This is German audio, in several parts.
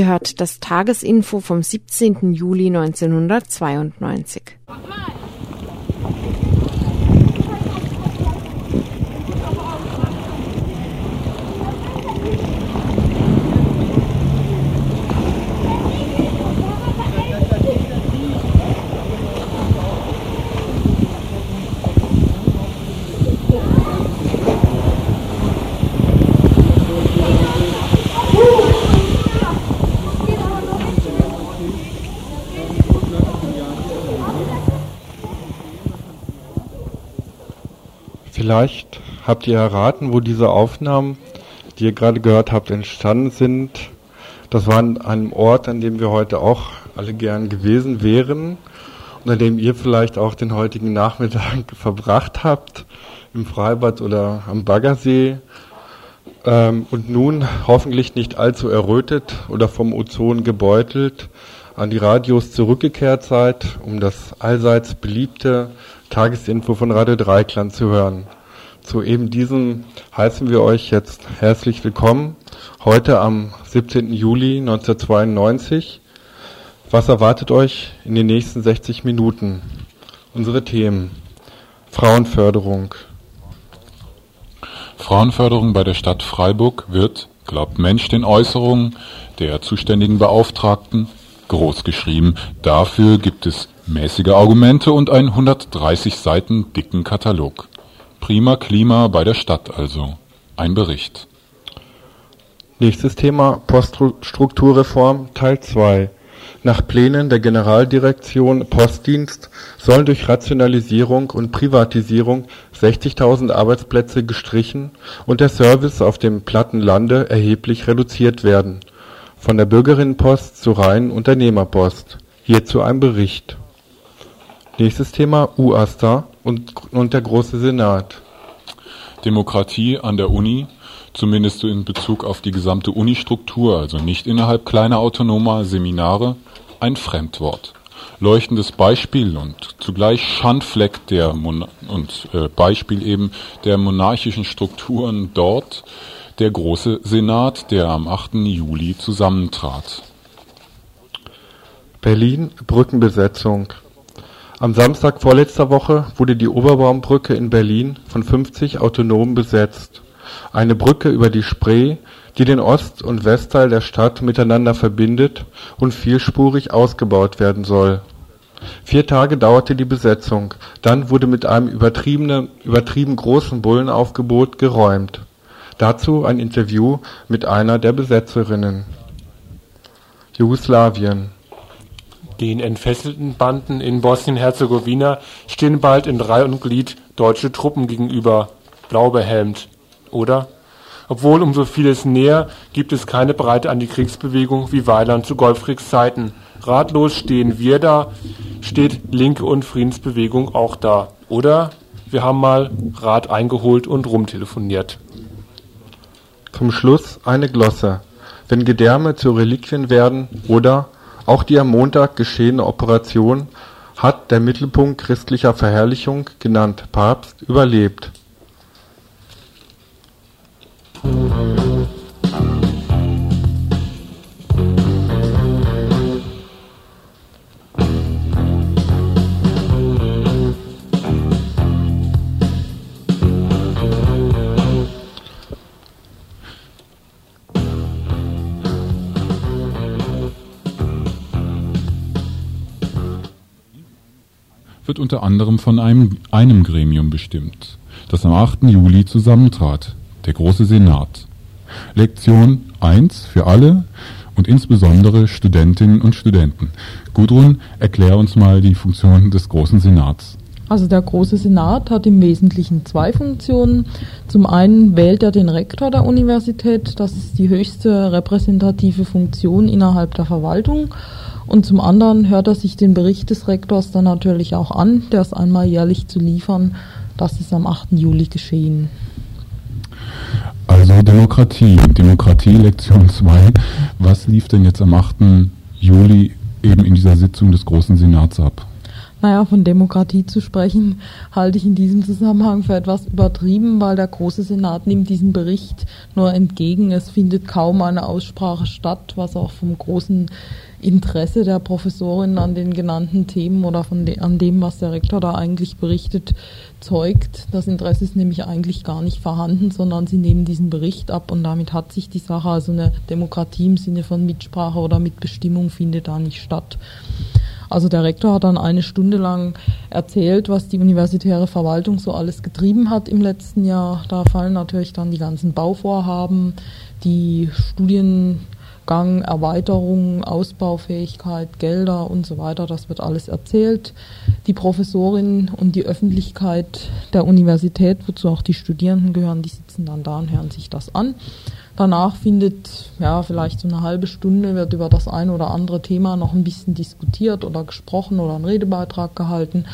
Ihr hört das Tagesinfo vom 17. Juli 1992. Vielleicht habt ihr erraten, wo diese Aufnahmen, die ihr gerade gehört habt, entstanden sind. Das war an einem Ort, an dem wir heute auch alle gern gewesen wären und an dem ihr vielleicht auch den heutigen Nachmittag verbracht habt, im Freibad oder am Baggersee. Ähm, und nun hoffentlich nicht allzu errötet oder vom Ozon gebeutelt an die Radios zurückgekehrt seid, um das allseits beliebte Tagesinfo von Radio Dreikland zu hören. Zu eben diesem heißen wir euch jetzt herzlich willkommen. Heute am 17. Juli 1992. Was erwartet euch in den nächsten 60 Minuten? Unsere Themen. Frauenförderung. Frauenförderung bei der Stadt Freiburg wird, glaubt Mensch den Äußerungen der zuständigen Beauftragten, groß geschrieben. Dafür gibt es mäßige Argumente und einen 130 Seiten dicken Katalog. Prima Klima bei der Stadt also. Ein Bericht. Nächstes Thema Poststrukturreform Teil 2. Nach Plänen der Generaldirektion Postdienst sollen durch Rationalisierung und Privatisierung 60.000 Arbeitsplätze gestrichen und der Service auf dem platten Lande erheblich reduziert werden. Von der Bürgerinnenpost zur reinen Unternehmerpost. Hierzu ein Bericht. Nächstes Thema UASTA und, und der Große Senat. Demokratie an der Uni, zumindest in Bezug auf die gesamte Unistruktur, also nicht innerhalb kleiner autonomer Seminare, ein Fremdwort. Leuchtendes Beispiel und zugleich Schandfleck der Mon und äh, Beispiel eben der monarchischen Strukturen dort, der große Senat, der am 8. Juli zusammentrat. Berlin Brückenbesetzung am Samstag vorletzter Woche wurde die Oberbaumbrücke in Berlin von 50 Autonomen besetzt, eine Brücke über die Spree, die den Ost und Westteil der Stadt miteinander verbindet und vielspurig ausgebaut werden soll. Vier Tage dauerte die Besetzung, dann wurde mit einem übertrieben großen Bullenaufgebot geräumt. Dazu ein Interview mit einer der Besetzerinnen. Jugoslawien den entfesselten Banden in Bosnien-Herzegowina stehen bald in Reih und Glied deutsche Truppen gegenüber, blau behelmt. Oder? Obwohl um so vieles näher gibt es keine breite Antikriegsbewegung wie Weiland zu Golfkriegszeiten. Ratlos stehen wir da, steht Linke und Friedensbewegung auch da. Oder? Wir haben mal Rat eingeholt und rumtelefoniert. Zum Schluss eine Glosse. Wenn Gedärme zu Reliquien werden oder auch die am Montag geschehene Operation hat der Mittelpunkt christlicher Verherrlichung, genannt Papst, überlebt unter anderem von einem, einem Gremium bestimmt, das am 8. Juli zusammentrat, der Große Senat. Lektion 1 für alle und insbesondere Studentinnen und Studenten. Gudrun, erklär uns mal die Funktion des Großen Senats. Also der Große Senat hat im Wesentlichen zwei Funktionen. Zum einen wählt er den Rektor der Universität, das ist die höchste repräsentative Funktion innerhalb der Verwaltung. Und zum anderen hört er sich den Bericht des Rektors dann natürlich auch an, der ist einmal jährlich zu liefern. Das ist am 8. Juli geschehen. Also Demokratie, Demokratie Lektion 2. Was lief denn jetzt am 8. Juli eben in dieser Sitzung des Großen Senats ab? Naja, von Demokratie zu sprechen, halte ich in diesem Zusammenhang für etwas übertrieben, weil der Große Senat nimmt diesen Bericht nur entgegen. Es findet kaum eine Aussprache statt, was auch vom großen Interesse der Professorin an den genannten Themen oder von de an dem, was der Rektor da eigentlich berichtet, zeugt. Das Interesse ist nämlich eigentlich gar nicht vorhanden, sondern sie nehmen diesen Bericht ab und damit hat sich die Sache, also eine Demokratie im Sinne von Mitsprache oder Mitbestimmung findet da nicht statt. Also der Rektor hat dann eine Stunde lang erzählt, was die universitäre Verwaltung so alles getrieben hat im letzten Jahr. Da fallen natürlich dann die ganzen Bauvorhaben, die Studiengang, Erweiterung, Ausbaufähigkeit, Gelder und so weiter. Das wird alles erzählt. Die Professorin und die Öffentlichkeit der Universität, wozu auch die Studierenden gehören, die sitzen dann da und hören sich das an. Danach findet, ja, vielleicht so eine halbe Stunde wird über das eine oder andere Thema noch ein bisschen diskutiert oder gesprochen oder ein Redebeitrag gehalten.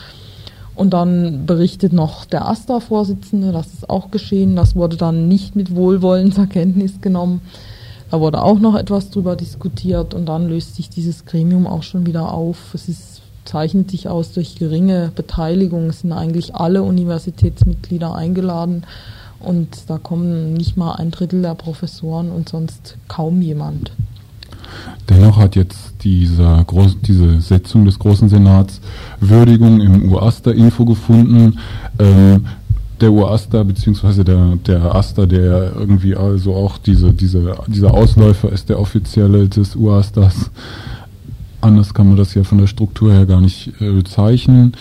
Und dann berichtet noch der AStA-Vorsitzende, das ist auch geschehen. Das wurde dann nicht mit Wohlwollen zur Kenntnis genommen. Da wurde auch noch etwas drüber diskutiert und dann löst sich dieses Gremium auch schon wieder auf. Es ist, zeichnet sich aus durch geringe Beteiligung. Es sind eigentlich alle Universitätsmitglieder eingeladen und da kommen nicht mal ein Drittel der Professoren und sonst kaum jemand. Dennoch hat jetzt diese, Groß diese Setzung des Großen Senats Würdigung im UASTA-Info gefunden. Ähm, der UASTA beziehungsweise der, der ASTA, der irgendwie also auch diese, diese, dieser Ausläufer ist, der offizielle des UASTAs. Anders kann man das ja von der Struktur her gar nicht äh, bezeichnen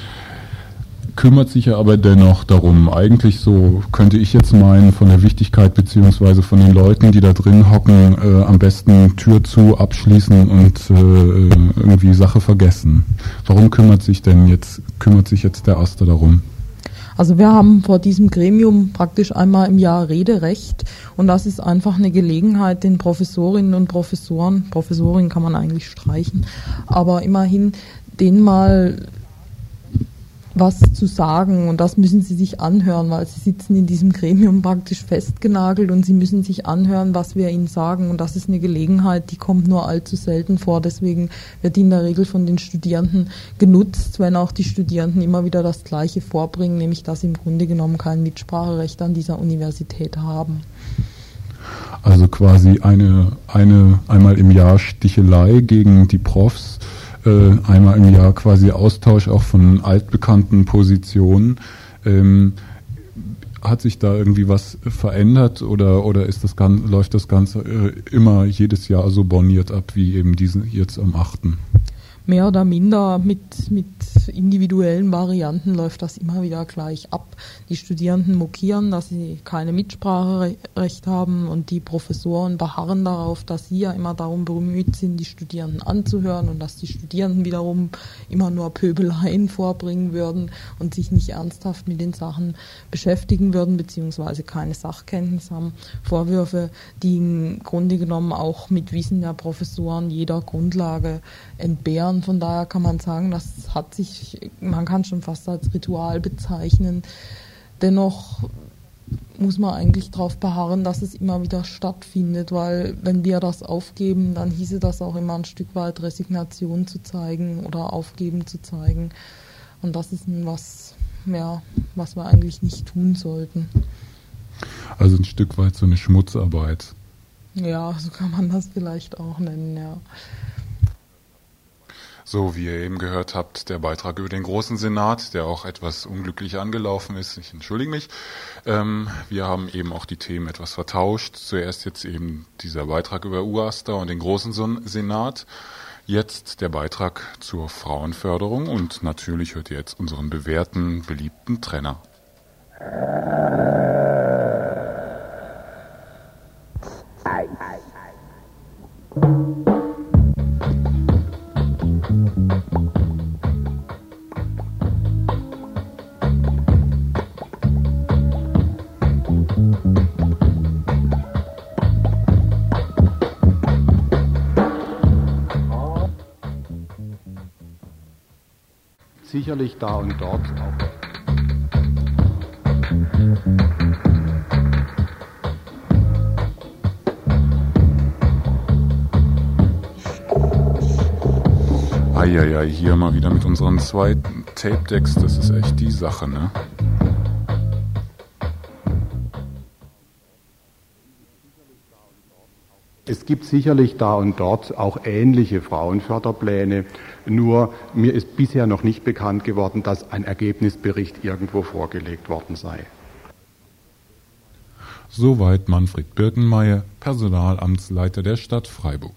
kümmert sich ja aber dennoch darum. Eigentlich so könnte ich jetzt meinen, von der Wichtigkeit beziehungsweise von den Leuten, die da drin hocken, äh, am besten Tür zu, abschließen und äh, irgendwie Sache vergessen. Warum kümmert sich denn jetzt, kümmert sich jetzt der Aster darum? Also wir haben vor diesem Gremium praktisch einmal im Jahr Rederecht und das ist einfach eine Gelegenheit, den Professorinnen und Professoren, Professorinnen kann man eigentlich streichen, aber immerhin denen mal was zu sagen und das müssen sie sich anhören, weil sie sitzen in diesem Gremium praktisch festgenagelt und sie müssen sich anhören, was wir ihnen sagen und das ist eine Gelegenheit, die kommt nur allzu selten vor. Deswegen wird die in der Regel von den Studierenden genutzt, wenn auch die Studierenden immer wieder das Gleiche vorbringen, nämlich dass sie im Grunde genommen kein Mitspracherecht an dieser Universität haben. Also quasi eine, eine einmal im Jahr Stichelei gegen die Profs einmal im Jahr quasi Austausch auch von altbekannten Positionen. Ähm, hat sich da irgendwie was verändert oder, oder ist das Ganze, läuft das Ganze äh, immer jedes Jahr so borniert ab wie eben diesen jetzt am 8.? Mehr oder minder mit, mit individuellen Varianten läuft das immer wieder gleich ab. Die Studierenden mokieren, dass sie keine Mitspracherecht haben und die Professoren beharren darauf, dass sie ja immer darum bemüht sind, die Studierenden anzuhören und dass die Studierenden wiederum immer nur Pöbeleien vorbringen würden und sich nicht ernsthaft mit den Sachen beschäftigen würden, beziehungsweise keine Sachkenntnis haben. Vorwürfe, die im Grunde genommen auch mit Wissen der Professoren jeder Grundlage entbehren. Von daher kann man sagen, das hat sich, man kann schon fast als Ritual bezeichnen. Dennoch muss man eigentlich darauf beharren, dass es immer wieder stattfindet, weil wenn wir das aufgeben, dann hieße das auch immer ein Stück weit Resignation zu zeigen oder Aufgeben zu zeigen. Und das ist was, ja, was wir eigentlich nicht tun sollten. Also ein Stück weit so eine Schmutzarbeit. Ja, so kann man das vielleicht auch nennen, ja. So, wie ihr eben gehört habt, der Beitrag über den Großen Senat, der auch etwas unglücklich angelaufen ist. Ich entschuldige mich. Ähm, wir haben eben auch die Themen etwas vertauscht. Zuerst jetzt eben dieser Beitrag über UASTA und den Großen Senat. Jetzt der Beitrag zur Frauenförderung und natürlich hört ihr jetzt unseren bewährten, beliebten Trenner. Ei, ei, ei. Sicherlich da und dort auch. Eieiei, hier mal wieder mit unseren zweiten Tape-Decks, das ist echt die Sache, ne? Es gibt sicherlich da und dort auch ähnliche Frauenförderpläne, nur mir ist bisher noch nicht bekannt geworden, dass ein Ergebnisbericht irgendwo vorgelegt worden sei. Soweit Manfred Birkenmeier, Personalamtsleiter der Stadt Freiburg.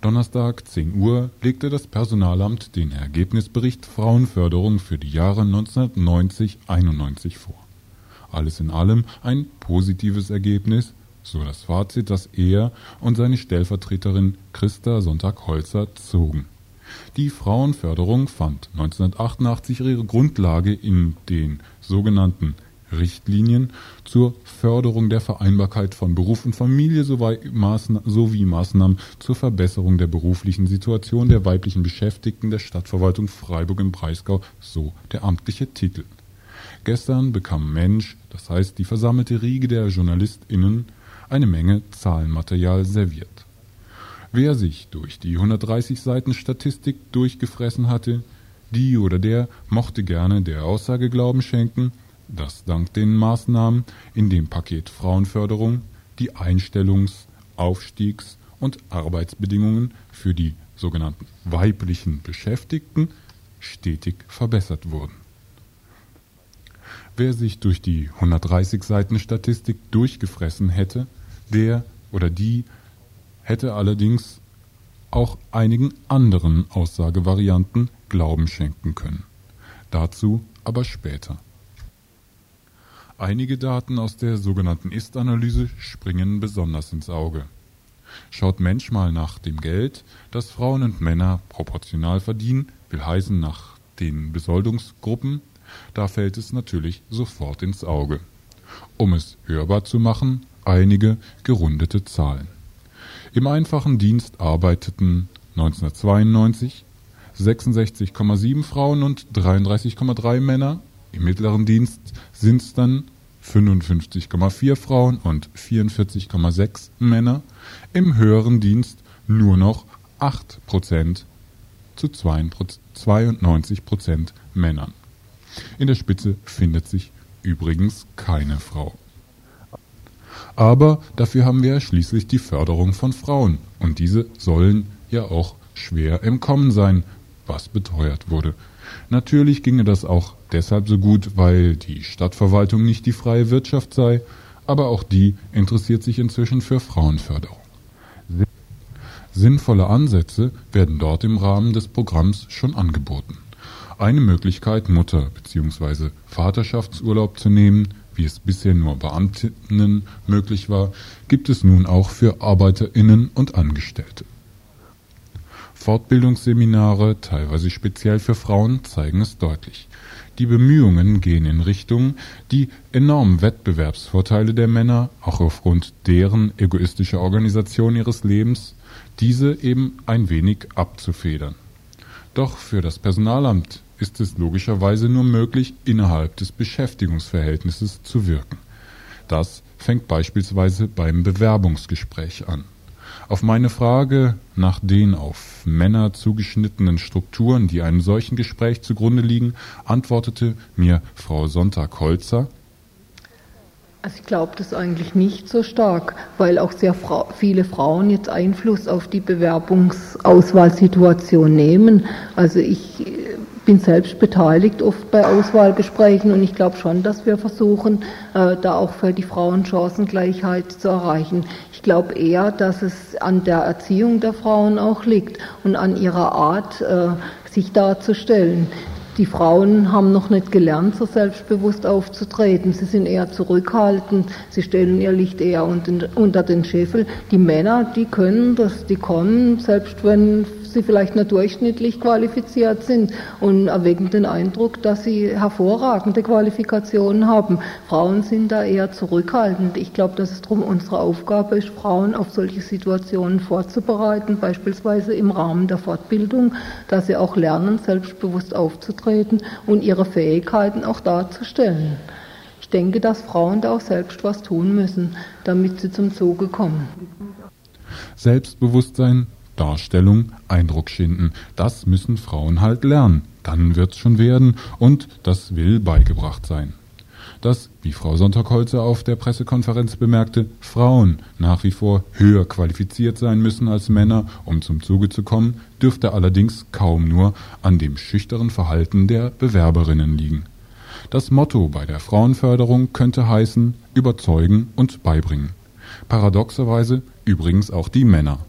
Donnerstag 10 Uhr legte das Personalamt den Ergebnisbericht Frauenförderung für die Jahre 1990-91 vor. Alles in allem ein positives Ergebnis, so das Fazit, das er und seine Stellvertreterin Christa Sonntag-Holzer zogen. Die Frauenförderung fand 1988 ihre Grundlage in den sogenannten Richtlinien zur Förderung der Vereinbarkeit von Beruf und Familie sowie Maßnahmen zur Verbesserung der beruflichen Situation der weiblichen Beschäftigten der Stadtverwaltung Freiburg im Breisgau, so der amtliche Titel. Gestern bekam Mensch, das heißt die versammelte Riege der JournalistInnen, eine Menge Zahlenmaterial serviert. Wer sich durch die 130 Seiten Statistik durchgefressen hatte, die oder der mochte gerne der Aussage Glauben schenken, dass dank den Maßnahmen in dem Paket Frauenförderung die Einstellungs-, Aufstiegs- und Arbeitsbedingungen für die sogenannten weiblichen Beschäftigten stetig verbessert wurden. Wer sich durch die 130 Seiten Statistik durchgefressen hätte, der oder die hätte allerdings auch einigen anderen Aussagevarianten Glauben schenken können. Dazu aber später. Einige Daten aus der sogenannten Ist-Analyse springen besonders ins Auge. Schaut Mensch mal nach dem Geld, das Frauen und Männer proportional verdienen, will heißen nach den Besoldungsgruppen, da fällt es natürlich sofort ins Auge. Um es hörbar zu machen, einige gerundete Zahlen. Im einfachen Dienst arbeiteten 1992 66,7 Frauen und 33,3 Männer im mittleren Dienst sind es dann 55,4 Frauen und 44,6 Männer. Im höheren Dienst nur noch 8% zu 92% Männern. In der Spitze findet sich übrigens keine Frau. Aber dafür haben wir ja schließlich die Förderung von Frauen und diese sollen ja auch schwer im Kommen sein, was beteuert wurde. Natürlich ginge das auch deshalb so gut, weil die Stadtverwaltung nicht die freie Wirtschaft sei, aber auch die interessiert sich inzwischen für Frauenförderung. Sinnvolle Ansätze werden dort im Rahmen des Programms schon angeboten. Eine Möglichkeit, Mutter- bzw. Vaterschaftsurlaub zu nehmen, wie es bisher nur Beamtinnen möglich war, gibt es nun auch für Arbeiterinnen und Angestellte. Fortbildungsseminare, teilweise speziell für Frauen, zeigen es deutlich. Die Bemühungen gehen in Richtung, die enormen Wettbewerbsvorteile der Männer, auch aufgrund deren egoistischer Organisation ihres Lebens, diese eben ein wenig abzufedern. Doch für das Personalamt ist es logischerweise nur möglich, innerhalb des Beschäftigungsverhältnisses zu wirken. Das fängt beispielsweise beim Bewerbungsgespräch an. Auf meine Frage nach den auf Männer zugeschnittenen Strukturen, die einem solchen Gespräch zugrunde liegen, antwortete mir Frau Sonntag-Holzer, also ich glaube das eigentlich nicht so stark, weil auch sehr fra viele Frauen jetzt Einfluss auf die Bewerbungsauswahlsituation nehmen. Also ich bin selbst beteiligt oft bei Auswahlgesprächen und ich glaube schon, dass wir versuchen, äh, da auch für die Frauen Chancengleichheit zu erreichen. Ich glaube eher, dass es an der Erziehung der Frauen auch liegt und an ihrer Art, äh, sich darzustellen. Die Frauen haben noch nicht gelernt, so selbstbewusst aufzutreten. Sie sind eher zurückhaltend. Sie stellen ihr Licht eher unter den Scheffel. Die Männer, die können das, die kommen, selbst wenn sie vielleicht nur durchschnittlich qualifiziert sind und erwecken den Eindruck, dass sie hervorragende Qualifikationen haben. Frauen sind da eher zurückhaltend. Ich glaube, dass es darum unsere Aufgabe ist, Frauen auf solche Situationen vorzubereiten, beispielsweise im Rahmen der Fortbildung, dass sie auch lernen, selbstbewusst aufzutreten und ihre Fähigkeiten auch darzustellen. Ich denke, dass Frauen da auch selbst was tun müssen, damit sie zum Zuge kommen. Selbstbewusstsein, Darstellung, Eindruck schinden, das müssen Frauen halt lernen. Dann wird's schon werden und das will beigebracht sein. Dass, wie Frau Sonntagholzer auf der Pressekonferenz bemerkte, Frauen nach wie vor höher qualifiziert sein müssen als Männer, um zum Zuge zu kommen, dürfte allerdings kaum nur an dem schüchteren Verhalten der Bewerberinnen liegen. Das Motto bei der Frauenförderung könnte heißen überzeugen und beibringen. Paradoxerweise übrigens auch die Männer.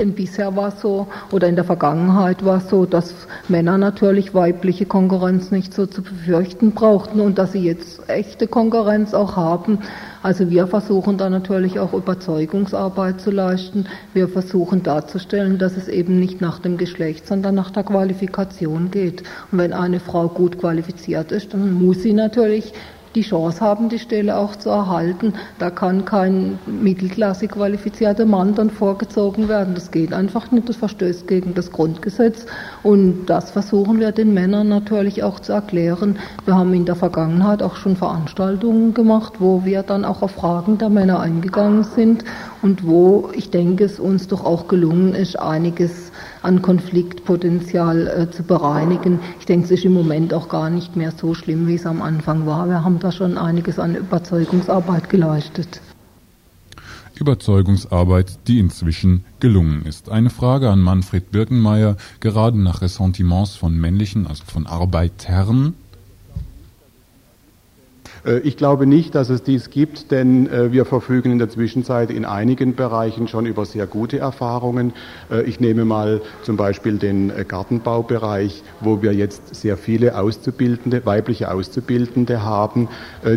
Denn bisher war es so, oder in der Vergangenheit war es so, dass Männer natürlich weibliche Konkurrenz nicht so zu befürchten brauchten und dass sie jetzt echte Konkurrenz auch haben. Also wir versuchen da natürlich auch Überzeugungsarbeit zu leisten. Wir versuchen darzustellen, dass es eben nicht nach dem Geschlecht, sondern nach der Qualifikation geht. Und wenn eine Frau gut qualifiziert ist, dann muss sie natürlich die Chance haben, die Stelle auch zu erhalten. Da kann kein mittelklassig qualifizierter Mann dann vorgezogen werden. Das geht einfach nicht. Das verstößt gegen das Grundgesetz. Und das versuchen wir den Männern natürlich auch zu erklären. Wir haben in der Vergangenheit auch schon Veranstaltungen gemacht, wo wir dann auch auf Fragen der Männer eingegangen sind und wo ich denke, es uns doch auch gelungen ist, einiges an Konfliktpotenzial äh, zu bereinigen. Ich denke, es ist im Moment auch gar nicht mehr so schlimm, wie es am Anfang war. Wir haben da schon einiges an Überzeugungsarbeit geleistet. Überzeugungsarbeit, die inzwischen gelungen ist. Eine Frage an Manfred Birkenmeier, gerade nach Ressentiments von männlichen, also von Arbeitern, ich glaube nicht, dass es dies gibt, denn äh, wir verfügen in der Zwischenzeit in einigen Bereichen schon über sehr gute Erfahrungen. Äh, ich nehme mal zum Beispiel den Gartenbaubereich, wo wir jetzt sehr viele Auszubildende, weibliche Auszubildende haben,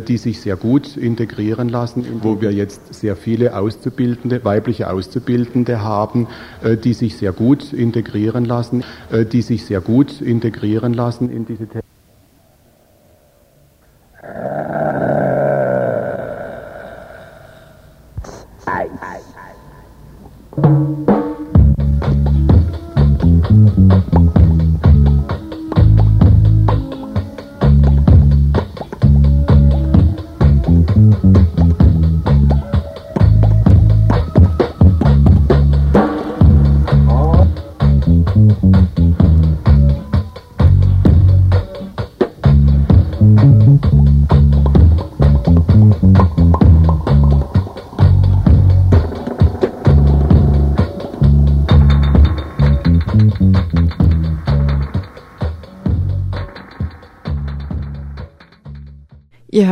die sich sehr gut integrieren lassen, wo wir jetzt sehr viele Auszubildende, weibliche Auszubildende haben, die sich sehr gut integrieren lassen, die sich sehr gut integrieren lassen in diese Tätigkeit. Uh...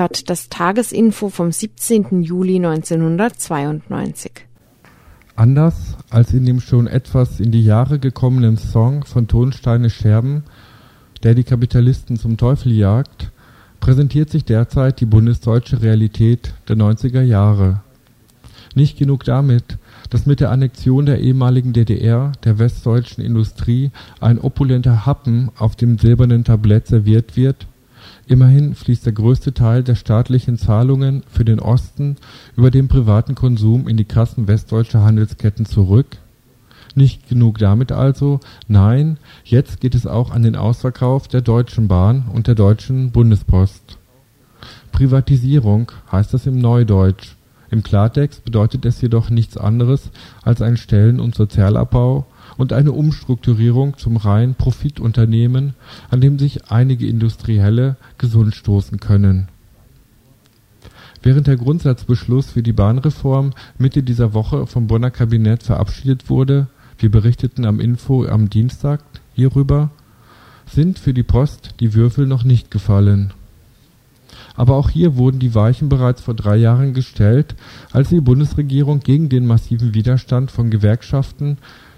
hört das Tagesinfo vom 17. Juli 1992. Anders als in dem schon etwas in die Jahre gekommenen Song von Tonsteine Scherben, der die Kapitalisten zum Teufel jagt, präsentiert sich derzeit die bundesdeutsche Realität der 90er Jahre. Nicht genug damit, dass mit der Annexion der ehemaligen DDR der westdeutschen Industrie ein opulenter Happen auf dem silbernen Tablett serviert wird, Immerhin fließt der größte Teil der staatlichen Zahlungen für den Osten über den privaten Konsum in die Kassen westdeutscher Handelsketten zurück. Nicht genug damit also, nein, jetzt geht es auch an den Ausverkauf der Deutschen Bahn und der Deutschen Bundespost. Privatisierung heißt das im Neudeutsch. Im Klartext bedeutet es jedoch nichts anderes als ein Stellen und Sozialabbau und eine Umstrukturierung zum reinen Profitunternehmen, an dem sich einige Industrielle gesund stoßen können. Während der Grundsatzbeschluss für die Bahnreform Mitte dieser Woche vom Bonner Kabinett verabschiedet wurde, wir berichteten am Info am Dienstag hierüber, sind für die Post die Würfel noch nicht gefallen. Aber auch hier wurden die Weichen bereits vor drei Jahren gestellt, als die Bundesregierung gegen den massiven Widerstand von Gewerkschaften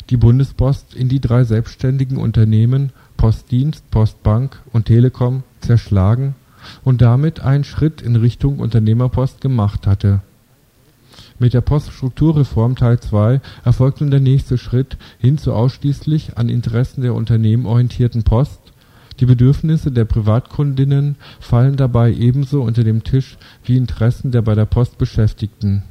die Bundespost in die drei selbstständigen Unternehmen Postdienst, Postbank und Telekom zerschlagen und damit einen Schritt in Richtung Unternehmerpost gemacht hatte. Mit der Poststrukturreform Teil 2 erfolgt nun der nächste Schritt hin zur ausschließlich an Interessen der Unternehmen orientierten Post, die Bedürfnisse der Privatkundinnen fallen dabei ebenso unter den Tisch wie Interessen der bei der Post Beschäftigten.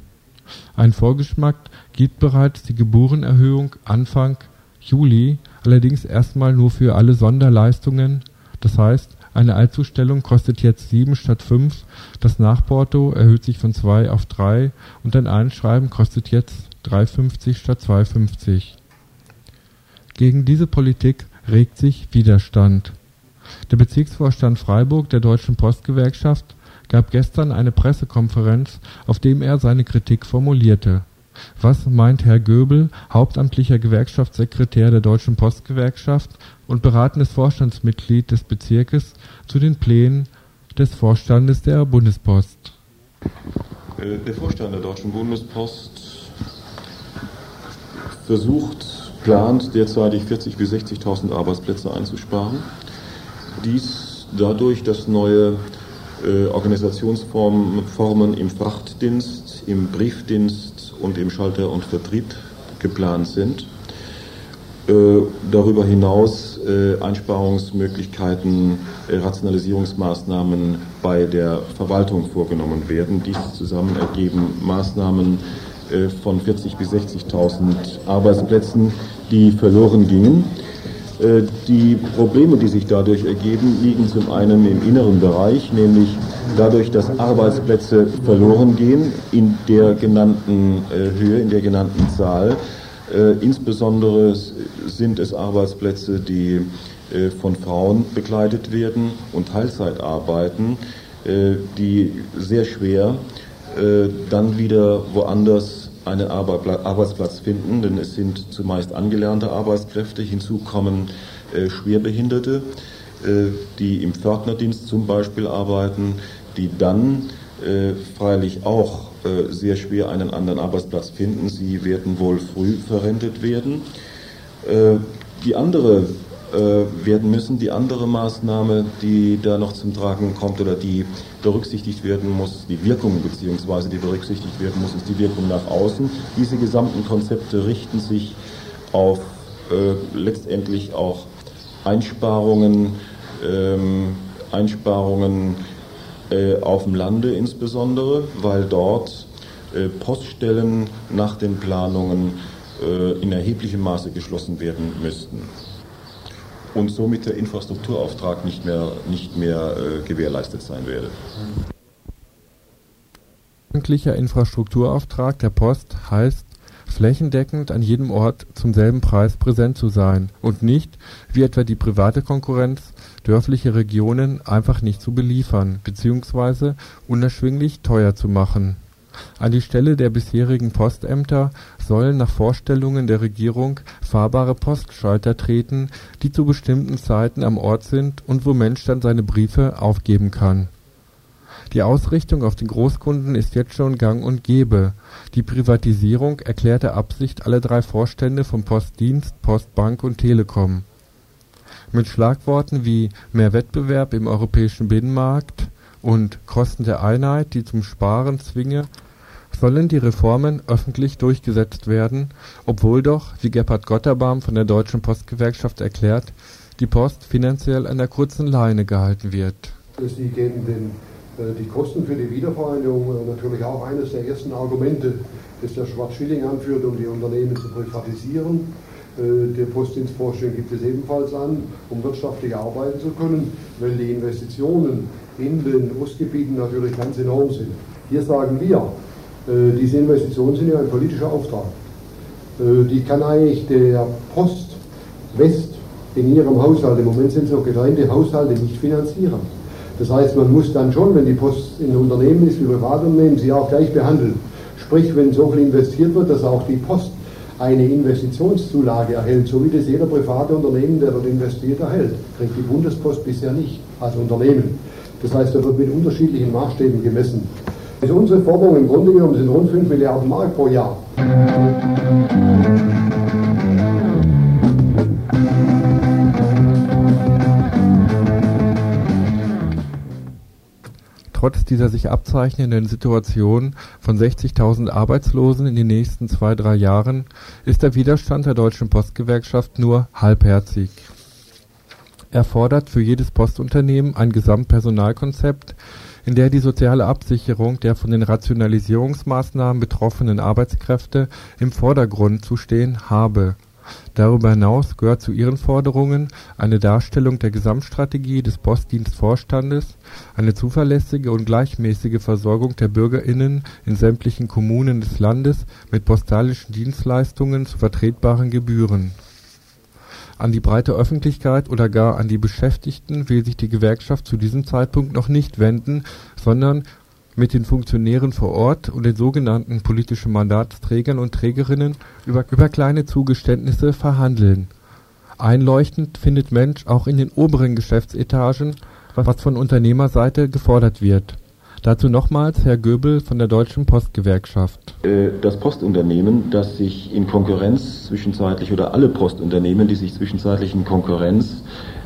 Einen Vorgeschmack gibt bereits die Gebührenerhöhung Anfang Juli, allerdings erstmal nur für alle Sonderleistungen, das heißt eine Altzustellung kostet jetzt 7 statt 5, das Nachporto erhöht sich von 2 auf 3 und ein Einschreiben kostet jetzt 3,50 statt 2,50. Gegen diese Politik regt sich Widerstand. Der Bezirksvorstand Freiburg der Deutschen Postgewerkschaft gab gestern eine Pressekonferenz, auf dem er seine Kritik formulierte. Was meint Herr Göbel, hauptamtlicher Gewerkschaftssekretär der Deutschen Postgewerkschaft und beratendes Vorstandsmitglied des Bezirkes, zu den Plänen des Vorstandes der Bundespost? Der Vorstand der Deutschen Bundespost versucht, plant derzeitig 40.000 bis 60.000 Arbeitsplätze einzusparen. Dies dadurch, dass neue äh, Organisationsformen im Frachtdienst, im Briefdienst und im Schalter und Vertrieb geplant sind. Äh, darüber hinaus äh, Einsparungsmöglichkeiten, äh, Rationalisierungsmaßnahmen bei der Verwaltung vorgenommen werden. Dies zusammen ergeben Maßnahmen äh, von 40.000 bis 60.000 Arbeitsplätzen, die verloren gingen. Äh, die Probleme, die sich dadurch ergeben, liegen zum einen im inneren Bereich, nämlich dadurch, dass Arbeitsplätze verloren gehen in der genannten äh, Höhe, in der genannten Zahl. Äh, insbesondere sind es Arbeitsplätze, die von Frauen begleitet werden und Teilzeit arbeiten, die sehr schwer dann wieder woanders einen Arbeitsplatz finden, denn es sind zumeist angelernte Arbeitskräfte. Hinzu kommen äh, Schwerbehinderte, äh, die im Pförtnerdienst zum Beispiel arbeiten, die dann äh, freilich auch sehr schwer einen anderen Arbeitsplatz finden. Sie werden wohl früh verrentet werden. Die andere werden müssen. Die andere Maßnahme, die da noch zum Tragen kommt oder die berücksichtigt werden muss, die Wirkung beziehungsweise die berücksichtigt werden muss, ist die Wirkung nach außen. Diese gesamten Konzepte richten sich auf äh, letztendlich auch Einsparungen, ähm, Einsparungen äh, auf dem Lande insbesondere, weil dort äh, Poststellen nach den Planungen äh, in erheblichem Maße geschlossen werden müssten und somit der Infrastrukturauftrag nicht mehr, nicht mehr äh, gewährleistet sein werde. Öffentlicher Infrastrukturauftrag der Post heißt, flächendeckend an jedem Ort zum selben Preis präsent zu sein und nicht, wie etwa die private Konkurrenz, dörfliche Regionen einfach nicht zu beliefern bzw. unerschwinglich teuer zu machen an die Stelle der bisherigen Postämter sollen nach Vorstellungen der Regierung fahrbare Postschalter treten, die zu bestimmten Zeiten am Ort sind und wo Mensch dann seine Briefe aufgeben kann. Die Ausrichtung auf den Großkunden ist jetzt schon gang und gäbe. Die Privatisierung erklärte Absicht aller drei Vorstände von Postdienst, Postbank und Telekom. Mit Schlagworten wie mehr Wettbewerb im europäischen Binnenmarkt und Kosten der Einheit, die zum Sparen zwinge, sollen die Reformen öffentlich durchgesetzt werden, obwohl doch, wie Gebhard Gotterbaum von der Deutschen Postgewerkschaft erklärt, die Post finanziell an der kurzen Leine gehalten wird. Sie geben den, äh, die Kosten für die Wiedervereinigung äh, natürlich auch eines der ersten Argumente, das der Schwarz-Schilling anführt, um die Unternehmen zu privatisieren. Äh, der Postdienstvorstellung gibt es ebenfalls an, um wirtschaftlich arbeiten zu können, weil die Investitionen in den Ostgebieten natürlich ganz enorm sind. Hier sagen wir, diese Investitionen sind ja ein politischer Auftrag. Äh, die kann eigentlich der Post West in ihrem Haushalt, im Moment sind es noch getrennte Haushalte, nicht finanzieren. Das heißt, man muss dann schon, wenn die Post in Unternehmen ist, wie Privatunternehmen, sie auch gleich behandeln. Sprich, wenn so viel investiert wird, dass auch die Post eine Investitionszulage erhält, so wie das jeder private Unternehmen, der dort investiert, erhält. Kriegt die Bundespost bisher nicht als Unternehmen. Das heißt, da wird mit unterschiedlichen Maßstäben gemessen. Also unsere Forderung im Grunde genommen sind rund 5 Milliarden Mark pro Jahr. trotz dieser sich abzeichnenden Situation von 60.000 Arbeitslosen in den nächsten zwei, drei Jahren ist der Widerstand der Deutschen Postgewerkschaft nur halbherzig. Er fordert für jedes Postunternehmen ein Gesamtpersonalkonzept, in der die soziale Absicherung der von den Rationalisierungsmaßnahmen betroffenen Arbeitskräfte im Vordergrund zu stehen habe. Darüber hinaus gehört zu ihren Forderungen eine Darstellung der Gesamtstrategie des Postdienstvorstandes, eine zuverlässige und gleichmäßige Versorgung der BürgerInnen in sämtlichen Kommunen des Landes mit postalischen Dienstleistungen zu vertretbaren Gebühren an die breite Öffentlichkeit oder gar an die Beschäftigten will sich die Gewerkschaft zu diesem Zeitpunkt noch nicht wenden, sondern mit den Funktionären vor Ort und den sogenannten politischen Mandatsträgern und Trägerinnen über, kleine Zugeständnisse verhandeln. Einleuchtend findet Mensch auch in den oberen Geschäftsetagen, was von Unternehmerseite gefordert wird Dazu nochmals Herr Göbel von der Deutschen Postgewerkschaft. Äh, das Postunternehmen, das sich in Konkurrenz zwischenzeitlich oder alle Postunternehmen, die sich zwischenzeitlich in Konkurrenz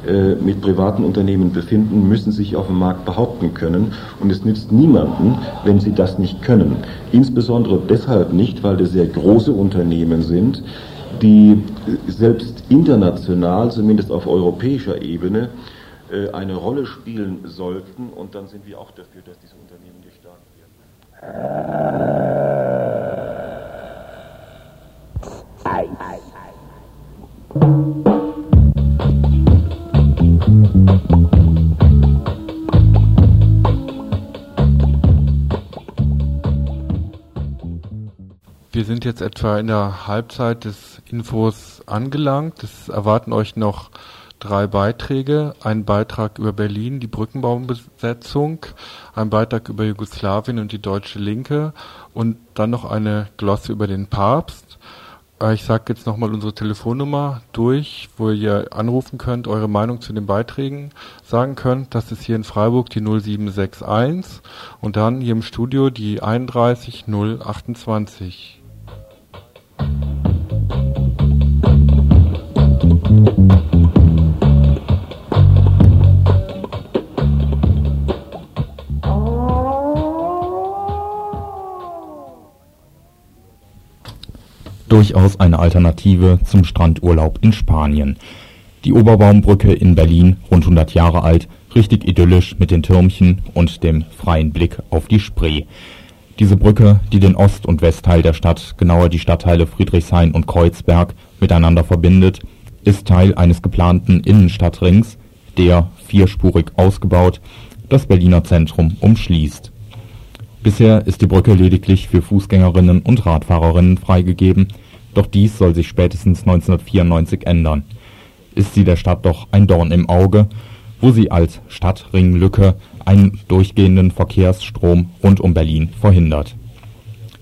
äh, mit privaten Unternehmen befinden, müssen sich auf dem Markt behaupten können. Und es nützt niemanden, wenn sie das nicht können. Insbesondere deshalb nicht, weil das sehr große Unternehmen sind, die selbst international, zumindest auf europäischer Ebene, eine Rolle spielen sollten. Und dann sind wir auch dafür, dass diese Unternehmen gestärkt werden. Wir sind jetzt etwa in der Halbzeit des Infos angelangt. Es erwarten euch noch drei Beiträge, ein Beitrag über Berlin, die Brückenbaumbesetzung, ein Beitrag über Jugoslawien und die deutsche Linke und dann noch eine Glosse über den Papst. Äh, ich sage jetzt nochmal unsere Telefonnummer durch, wo ihr anrufen könnt, eure Meinung zu den Beiträgen sagen könnt. Das ist hier in Freiburg die 0761 und dann hier im Studio die 31028. durchaus eine Alternative zum Strandurlaub in Spanien. Die Oberbaumbrücke in Berlin, rund 100 Jahre alt, richtig idyllisch mit den Türmchen und dem freien Blick auf die Spree. Diese Brücke, die den Ost- und Westteil der Stadt, genauer die Stadtteile Friedrichshain und Kreuzberg, miteinander verbindet, ist Teil eines geplanten Innenstadtrings, der, vierspurig ausgebaut, das Berliner Zentrum umschließt Bisher ist die Brücke lediglich für Fußgängerinnen und Radfahrerinnen freigegeben, doch dies soll sich spätestens 1994 ändern. Ist sie der Stadt doch ein Dorn im Auge, wo sie als Stadtringlücke einen durchgehenden Verkehrsstrom rund um Berlin verhindert.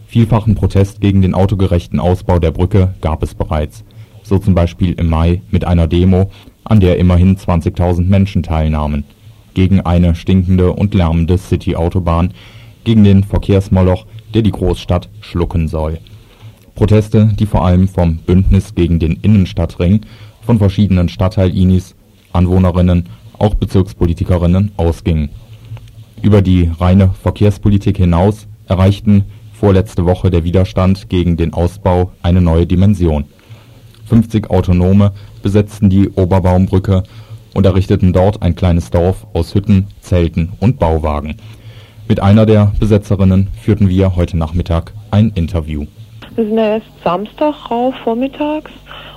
Vielfachen Protest gegen den autogerechten Ausbau der Brücke gab es bereits, so zum Beispiel im Mai mit einer Demo, an der immerhin 20.000 Menschen teilnahmen, gegen eine stinkende und lärmende City-Autobahn gegen den Verkehrsmoloch, der die Großstadt schlucken soll. Proteste, die vor allem vom Bündnis gegen den Innenstadtring von verschiedenen Stadtteil-Inis, Anwohnerinnen, auch Bezirkspolitikerinnen ausgingen. Über die reine Verkehrspolitik hinaus erreichten vorletzte Woche der Widerstand gegen den Ausbau eine neue Dimension. 50 Autonome besetzten die Oberbaumbrücke und errichteten dort ein kleines Dorf aus Hütten, Zelten und Bauwagen mit einer der Besetzerinnen führten wir heute Nachmittag ein Interview. Wir sind ja erst Samstag rauf, vormittags.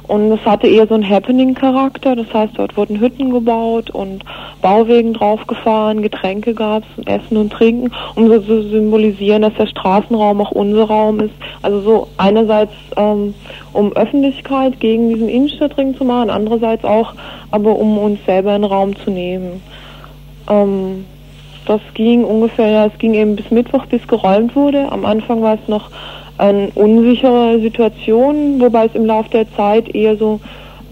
Und es hatte eher so einen Happening-Charakter. Das heißt, dort wurden Hütten gebaut und Bauwegen draufgefahren, Getränke gab es, Essen und Trinken, um so zu symbolisieren, dass der Straßenraum auch unser Raum ist. Also so einerseits ähm, um Öffentlichkeit gegen diesen Innenstadtring zu machen, andererseits auch aber um uns selber einen Raum zu nehmen. Ähm, das ging ungefähr, es ging eben bis Mittwoch, bis geräumt wurde. Am Anfang war es noch eine unsichere Situation, wobei es im Laufe der Zeit eher so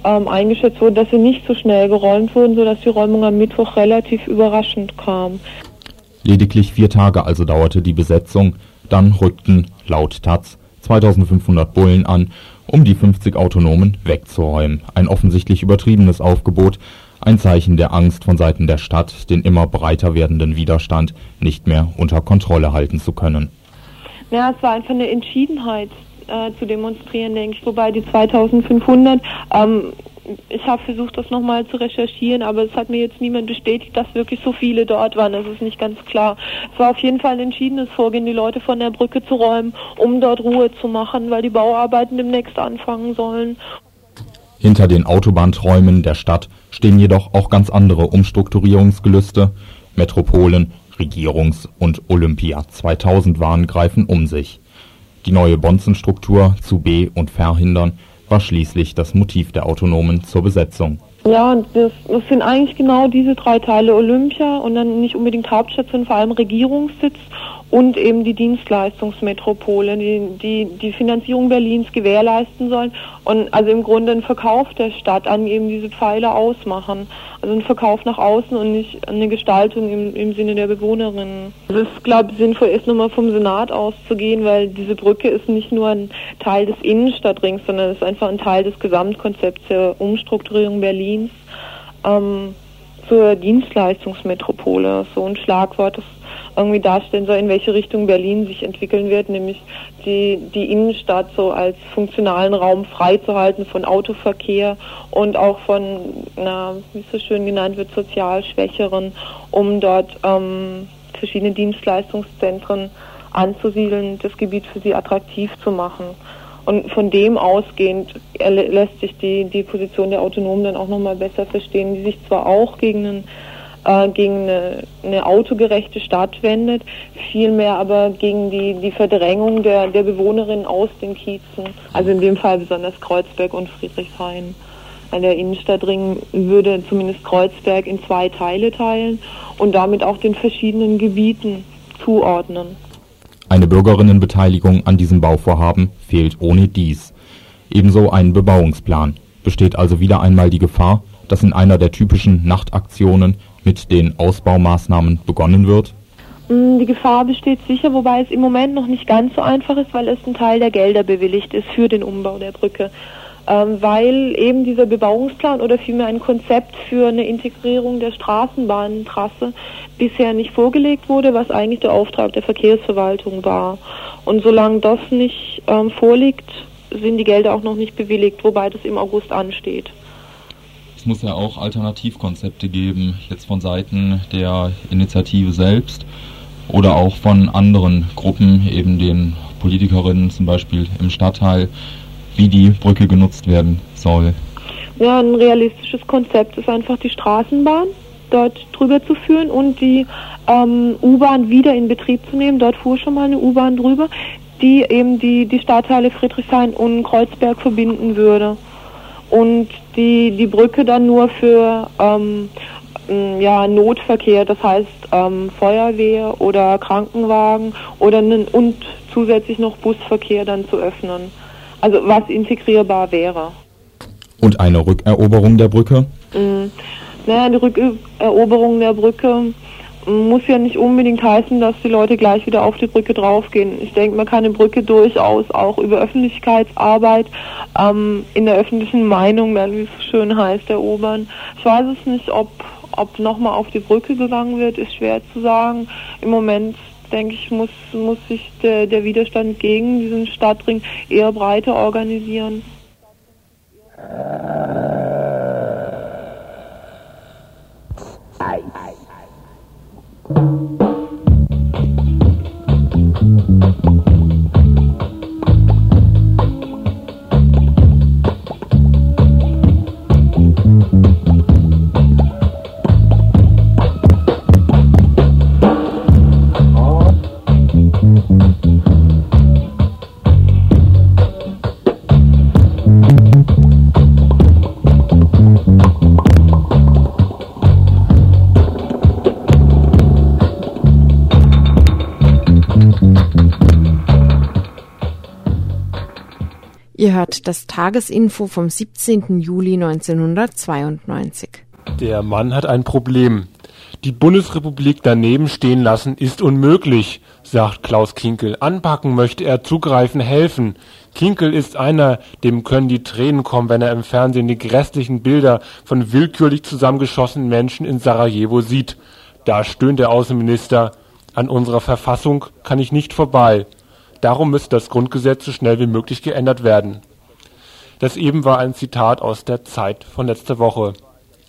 ähm, eingeschätzt wurde, dass sie nicht so schnell geräumt wurden, sodass die Räumung am Mittwoch relativ überraschend kam. Lediglich vier Tage also dauerte die Besetzung, dann rückten, laut Taz, 2500 Bullen an, um die 50 Autonomen wegzuräumen. Ein offensichtlich übertriebenes Aufgebot, Ein Zeichen der Angst von Seiten der Stadt, den immer breiter werdenden Widerstand nicht mehr unter Kontrolle halten zu können. Ja, es war einfach eine Entschiedenheit äh, zu demonstrieren, denke ich. Wobei die 2500, ähm, ich habe versucht, das nochmal zu recherchieren, aber es hat mir jetzt niemand bestätigt, dass wirklich so viele dort waren. Das ist nicht ganz klar. Es war auf jeden Fall ein entschiedenes Vorgehen, die Leute von der Brücke zu räumen, um dort Ruhe zu machen, weil die Bauarbeiten demnächst anfangen sollen. Hinter den Autobahnträumen der Stadt stehen jedoch auch ganz andere Umstrukturierungsgelüste. Metropolen, Regierungs- und Olympia 2000-Wahn greifen um sich. Die neue Bonzenstruktur zu be- und verhindern war schließlich das Motiv der Autonomen zur Besetzung. Ja, das, das sind eigentlich genau diese drei Teile Olympia und dann nicht unbedingt Hauptstadt, sondern vor allem Regierungssitz und eben die Dienstleistungsmetropole, die, die die Finanzierung Berlins gewährleisten sollen und also im Grunde ein Verkauf der Stadt an eben diese Pfeiler ausmachen. Also ein Verkauf nach außen und nicht eine Gestaltung im, im Sinne der Bewohnerinnen. Es ist, glaube ich, sinnvoll, erst nochmal vom Senat auszugehen, weil diese Brücke ist nicht nur ein Teil des Innenstadtrings, sondern ist einfach ein Teil des Gesamtkonzepts der Umstrukturierung Berlins ähm, zur Dienstleistungsmetropole. So ein Schlagwort, das irgendwie darstellen soll, in welche Richtung Berlin sich entwickeln wird, nämlich die, die Innenstadt so als funktionalen Raum freizuhalten von Autoverkehr und auch von, na, wie es so schön genannt wird, sozial Schwächeren, um dort ähm, verschiedene Dienstleistungszentren anzusiedeln, das Gebiet für sie attraktiv zu machen. Und von dem ausgehend lässt sich die, die Position der Autonomen dann auch nochmal besser verstehen, die sich zwar auch gegen einen äh, gegen eine, eine autogerechte Stadt wendet, vielmehr aber gegen die, die Verdrängung der, der Bewohnerinnen aus den Kiezen, also in dem Fall besonders Kreuzberg und Friedrichshain. Der Innenstadtring würde zumindest Kreuzberg in zwei Teile teilen und damit auch den verschiedenen Gebieten zuordnen. Eine Bürgerinnenbeteiligung an diesem Bauvorhaben fehlt ohne dies. Ebenso ein Bebauungsplan. Besteht also wieder einmal die Gefahr, dass in einer der typischen Nachtaktionen mit den Ausbaumaßnahmen begonnen wird? Mm, die Gefahr besteht sicher, wobei es im Moment noch nicht ganz so einfach ist, weil es ein Teil der Gelder bewilligt ist für den Umbau der Brücke. Ähm, weil eben dieser Bebauungsplan oder vielmehr ein Konzept für eine Integrierung der Straßenbahntrasse bisher nicht vorgelegt wurde, was eigentlich der Auftrag der Verkehrsverwaltung war. Und solange das nicht ähm, vorliegt, sind die Gelder auch noch nicht bewilligt, wobei das im August ansteht muss ja auch Alternativkonzepte geben, jetzt von Seiten der Initiative selbst oder auch von anderen Gruppen, eben den Politikerinnen zum Beispiel im Stadtteil, wie die Brücke genutzt werden soll. Ja, ein realistisches Konzept ist einfach die Straßenbahn dort drüber zu führen und die ähm, U-Bahn wieder in Betrieb zu nehmen. Dort fuhr schon mal eine U-Bahn drüber, die eben die, die Stadtteile Friedrichshain und Kreuzberg verbinden würde und die, die Brücke dann nur für ähm, ja, Notverkehr, das heißt ähm, Feuerwehr oder Krankenwagen oder und zusätzlich noch Busverkehr dann zu öffnen. Also was integrierbar wäre. Und eine Rückeroberung der Brücke? Mhm. Naja, die Rückeroberung der Brücke muss ja nicht unbedingt heißen, dass die Leute gleich wieder auf die Brücke draufgehen. Ich denke, man kann eine Brücke durchaus auch über Öffentlichkeitsarbeit ähm, in der öffentlichen Meinung, wie es schön heißt, erobern. Ich weiß es nicht, ob, ob nochmal auf die Brücke gegangen wird, ist schwer zu sagen. Im Moment denke ich, muss, muss sich der, der Widerstand gegen diesen Stadtring eher breiter organisieren. Ihr hört das Tagesinfo vom 17. Juli 1992. Der Mann hat ein Problem. Die Bundesrepublik daneben stehen lassen ist unmöglich, sagt Klaus Kinkel. Anpacken möchte er, zugreifen, helfen. Kinkel ist einer, dem können die Tränen kommen, wenn er im Fernsehen die grässlichen Bilder von willkürlich zusammengeschossenen Menschen in Sarajevo sieht. Da stöhnt der Außenminister, an unserer Verfassung kann ich nicht vorbei. Darum müsste das Grundgesetz so schnell wie möglich geändert werden. Das eben war ein Zitat aus der Zeit von letzter Woche.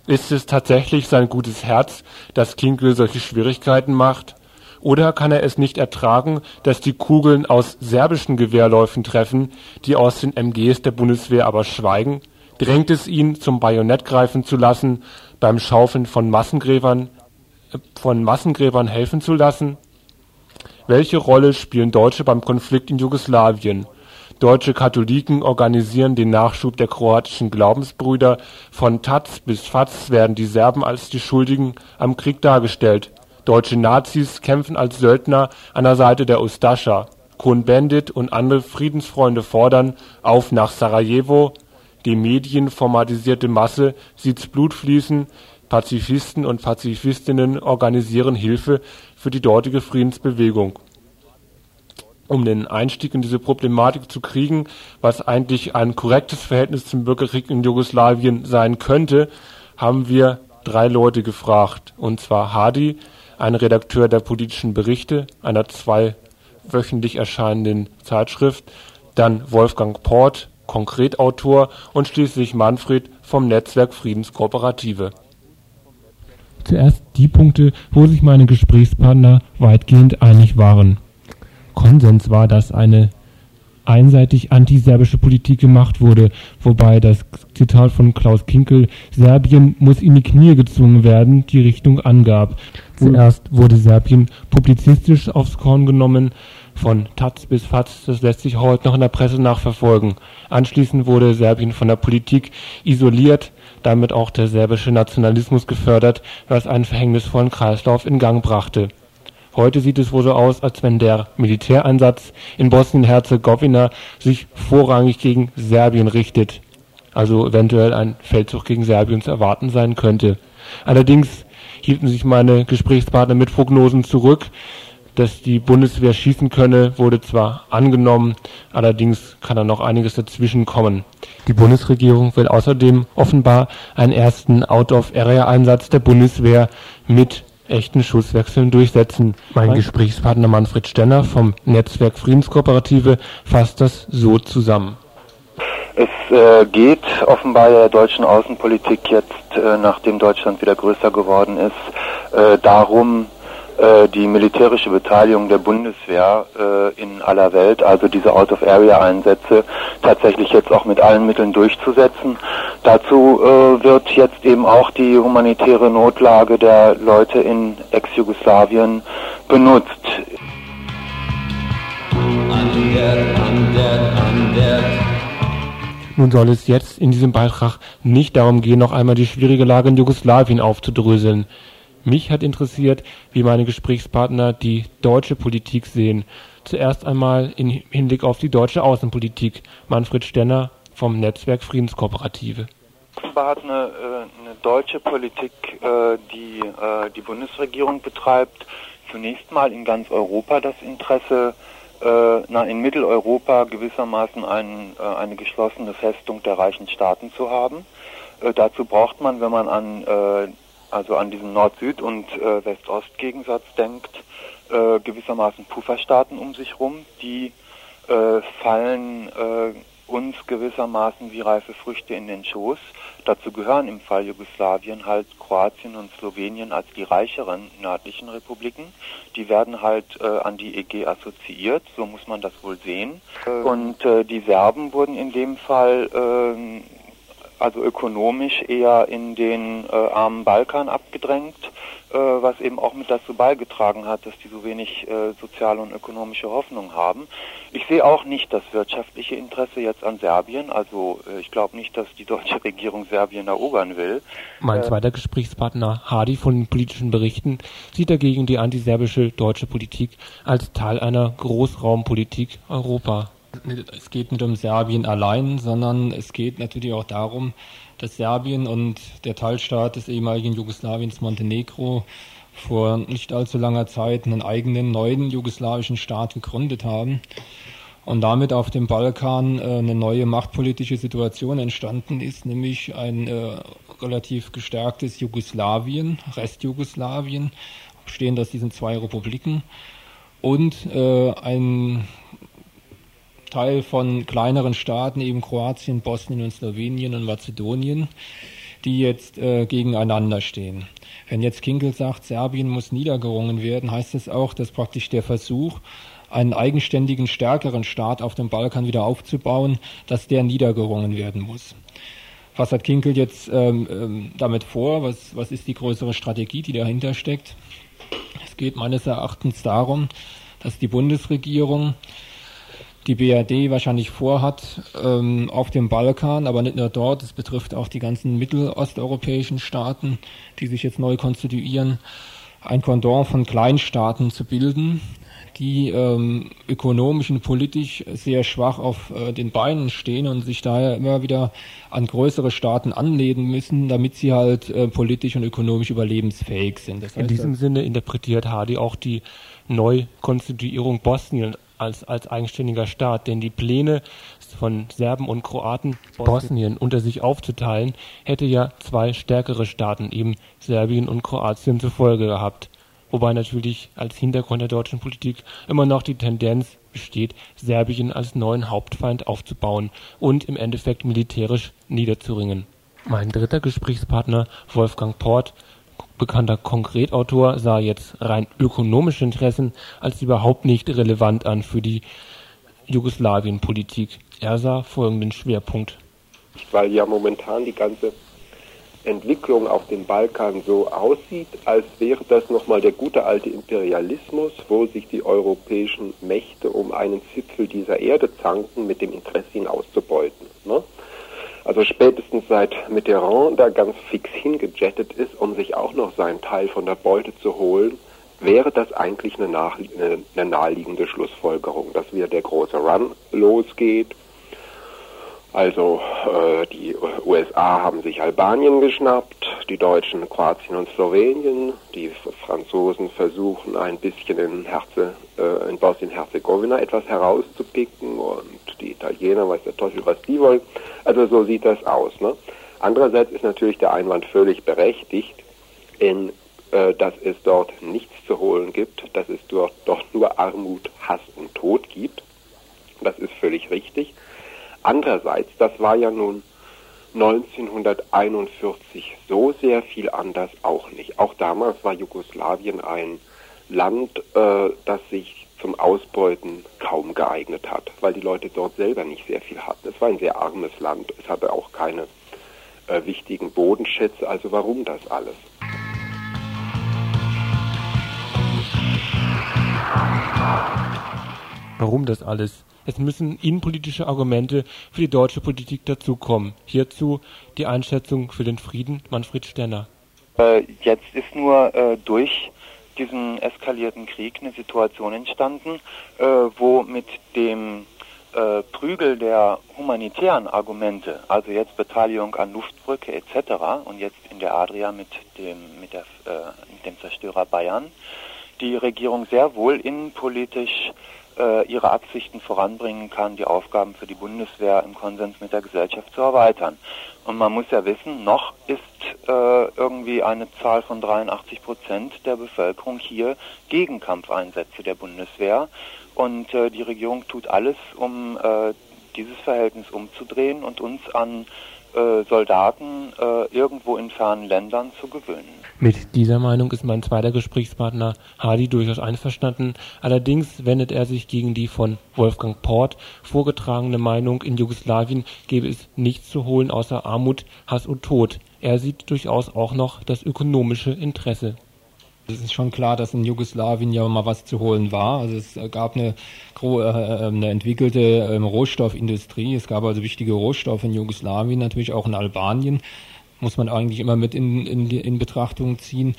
Ist es tatsächlich sein gutes Herz, das Kinkel solche Schwierigkeiten macht? Oder kann er es nicht ertragen, dass die Kugeln aus serbischen Gewehrläufen treffen, die aus den MGs der Bundeswehr aber schweigen? Drängt es ihn, zum Bajonett greifen zu lassen, beim Schaufeln von Massengräbern, äh, von Massengräbern helfen zu lassen? Welche Rolle spielen Deutsche beim Konflikt in Jugoslawien? Deutsche Katholiken organisieren den Nachschub der kroatischen Glaubensbrüder, von Taz bis Faz werden die Serben als die Schuldigen am Krieg dargestellt Deutsche Nazis kämpfen als Söldner an der Seite der Ustascha. Cohn-Bendit und andere Friedensfreunde fordern „ Auf nach Sarajevo! “Die medienformatisierte Masse sieht's Blut fließen, Pazifisten und Pazifistinnen organisieren Hilfe für die dortige Friedensbewegung. Um den Einstieg in diese Problematik zu kriegen, was eigentlich ein korrektes Verhältnis zum Bürgerkrieg in Jugoslawien sein könnte, haben wir drei Leute gefragt, und zwar Hadi ein Redakteur der Politischen Berichte einer zweiwöchentlich erscheinenden Zeitschrift, dann Wolfgang Port, Konkretautor und schließlich Manfred vom Netzwerk Friedenskooperative. Zuerst die Punkte, wo sich meine Gesprächspartner weitgehend einig waren. Konsens war, dass eine einseitig antiserbische Politik gemacht wurde, wobei das Zitat von Klaus Kinkel Serbien muss in die Knie gezwungen werden die Richtung angab. Zuerst wurde Serbien publizistisch aufs Korn genommen, von Taz bis Faz, das lässt sich heute noch in der Presse nachverfolgen. Anschließend wurde Serbien von der Politik isoliert, damit auch der serbische Nationalismus gefördert, was einen verhängnisvollen Kreislauf in Gang brachte Heute sieht es wohl so aus, als wenn der Militäreinsatz in Bosnien-Herzegowina sich vorrangig gegen Serbien richtet, also eventuell ein Feldzug gegen Serbien zu erwarten sein könnte. Allerdings hielten sich meine Gesprächspartner mit Prognosen zurück. Dass die Bundeswehr schießen könne, wurde zwar angenommen, allerdings kann da noch einiges dazwischen kommen. Die Bundesregierung will außerdem offenbar einen ersten Out-of-Area-Einsatz der Bundeswehr mit echten Schusswechseln durchsetzen. Mein Gesprächspartner Manfred Stenner vom Netzwerk Friedenskooperative fasst das so zusammen. Es äh, geht offenbar der deutschen Außenpolitik jetzt, äh, nachdem Deutschland wieder größer geworden ist, äh, darum, die militärische Beteiligung der Bundeswehr äh, in aller Welt, also diese Out-of-Area-Einsätze, tatsächlich jetzt auch mit allen Mitteln durchzusetzen. Dazu äh, wird jetzt eben auch die humanitäre Notlage der Leute in Ex-Jugoslawien benutzt. Nun soll es jetzt in diesem Beitrag nicht darum gehen, noch einmal die schwierige Lage in Jugoslawien aufzudröseln. Mich hat interessiert, wie meine Gesprächspartner die deutsche Politik sehen. Zuerst einmal im Hinblick auf die deutsche Außenpolitik. Manfred Stenner vom Netzwerk Friedenskooperative. Offenbar hat eine, äh, eine deutsche Politik, äh, die äh, die Bundesregierung betreibt, zunächst mal in ganz Europa das Interesse, na, in Mitteleuropa gewissermaßen ein, eine geschlossene Festung der reichen Staaten zu haben. dazu braucht man, wenn man an also an diesen Nord-Süd- und äh, West-Ost-Gegensatz denkt, äh, gewissermaßen Pufferstaaten um sich rum, die äh, fallen äh, uns gewissermaßen wie reife Früchte in den Schoß. Dazu gehören im Fall Jugoslawien halt Kroatien und Slowenien als die reicheren nördlichen Republiken. Die werden halt äh, an die EG assoziiert, so muss man das wohl sehen. Und äh, die Serben wurden in dem Fall äh, also ökonomisch eher in den äh, armen Balkan abgedrängt, äh, was eben auch mit dazu beigetragen hat, dass die so wenig äh, soziale und ökonomische Hoffnung haben. Ich sehe auch nicht das wirtschaftliche Interesse jetzt an Serbien, also äh, ich glaube nicht, dass die deutsche Regierung Serbien erobern will. Mein äh, zweiter Gesprächspartner Hadi von den politischen Berichten sieht dagegen die antiserbische deutsche Politik als Teil einer Großraumpolitik Europa es geht nicht um Serbien allein, sondern es geht natürlich auch darum, dass Serbien und der Teilstaat des ehemaligen Jugoslawiens Montenegro vor nicht allzu langer Zeit einen eigenen neuen jugoslawischen Staat gegründet haben. und damit auf dem Balkan äh, eine neue machtpolitische Situation entstanden ist, nämlich ein äh, relativ gestärktes Jugoslawien, Restjugoslawien, bestehend aus diesen zwei Republiken und äh, ein Teil von kleineren Staaten, eben Kroatien, Bosnien und Slowenien und Mazedonien, die jetzt äh, gegeneinander stehen. Wenn jetzt Kinkel sagt, Serbien muss niedergerungen werden, heißt das auch, dass praktisch der Versuch, einen eigenständigen, stärkeren Staat auf dem Balkan wieder aufzubauen, dass der niedergerungen werden muss. Was hat Kinkel jetzt ähm, ähm, damit vor? Was, was ist die größere Strategie, die dahinter steckt? Es geht meines Erachtens darum, dass die Bundesregierung die BRD wahrscheinlich vorhat, ähm, auf dem Balkan, aber nicht nur dort, es betrifft auch die ganzen mittelosteuropäischen Staaten, die sich jetzt neu konstituieren, ein Kondor von Kleinstaaten zu bilden, die ähm, ökonomisch und politisch sehr schwach auf äh, den Beinen stehen und sich daher immer wieder an größere Staaten anlehnen müssen, damit sie halt äh, politisch und ökonomisch überlebensfähig sind. Das heißt, In diesem Sinne interpretiert Hardy auch die Neukonstituierung Bosnien als, als eigenständiger Staat, denn die Pläne von Serben und Kroaten Bosnien unter sich aufzuteilen, hätte ja zwei stärkere Staaten, eben Serbien und Kroatien, zur Folge gehabt wobei natürlich als Hintergrund der deutschen Politik immer noch die Tendenz besteht, Serbien als neuen Hauptfeind aufzubauen und im Endeffekt militärisch niederzuringen. Mein dritter Gesprächspartner, Wolfgang Port, bekannter Konkretautor, sah jetzt rein ökonomische Interessen als überhaupt nicht relevant an für die Jugoslawienpolitik. Er sah folgenden Schwerpunkt. Weil ja momentan die ganze Entwicklung auf dem Balkan so aussieht, als wäre das nochmal der gute alte Imperialismus, wo sich die europäischen Mächte um einen Zipfel dieser Erde zanken, mit dem Interesse ihn auszubeuten. Ne? Also spätestens seit Mitterrand da ganz fix hingejettet ist, um sich auch noch seinen Teil von der Beute zu holen, wäre das eigentlich eine, eine, eine naheliegende Schlussfolgerung, dass wieder der große Run losgeht also äh, die USA haben sich Albanien geschnappt, die Deutschen Kroatien und Slowenien, die Franzosen versuchen ein bisschen in, Herze, äh, in Bosnien-Herzegowina etwas herauszupicken und die Italiener weiß der Teufel, was die wollen. Also so sieht das aus. Ne? Andererseits ist natürlich der Einwand völlig berechtigt, in, äh, dass es dort nichts zu holen gibt, dass es dort doch nur Armut, Hass und Tod gibt. Das ist völlig richtig. Andererseits, das war ja nun 1941 so sehr viel anders auch nicht. Auch damals war Jugoslawien ein Land, äh, das sich zum Ausbeuten kaum geeignet hat, weil die Leute dort selber nicht sehr viel hatten. Es war ein sehr armes Land, es hatte auch keine äh, wichtigen Bodenschätze, also warum das alles? Warum das alles? Es müssen innenpolitische Argumente für die deutsche Politik dazukommen. Hierzu die Einschätzung für den Frieden Manfred Stenner. Äh, jetzt ist nur äh, durch diesen eskalierten Krieg eine Situation entstanden, äh, wo mit dem Prügel der humanitären Argumente, also jetzt Beteiligung an Luftbrücke etc. und jetzt in der Adria mit dem, mit der, äh, mit dem Zerstörer Bayern, die Regierung sehr wohl innenpolitisch ihre Absichten voranbringen kann, die Aufgaben für die Bundeswehr im Konsens mit der Gesellschaft zu erweitern. Und man muss ja wissen, noch ist äh, irgendwie eine Zahl von 83 Prozent der Bevölkerung hier gegen Kampfeinsätze der Bundeswehr. Und äh, die Regierung tut alles, um äh, dieses Verhältnis umzudrehen und uns an äh, Soldaten äh, irgendwo in fernen Ländern zu gewöhnen. Mit dieser Meinung ist mein zweiter Gesprächspartner Hadi durchaus einverstanden. Allerdings wendet er sich gegen die von Wolfgang Port vorgetragene Meinung, in Jugoslawien gebe es nichts zu holen außer Armut, Hass und Tod. Er sieht durchaus auch noch das ökonomische Interesse. Es ist schon klar, dass in Jugoslawien ja mal was zu holen war. Also es gab eine, äh, eine entwickelte ähm, Rohstoffindustrie. Es gab also wichtige Rohstoffe in Jugoslawien, natürlich auch in Albanien muss man eigentlich immer mit in, in, in Betrachtung ziehen.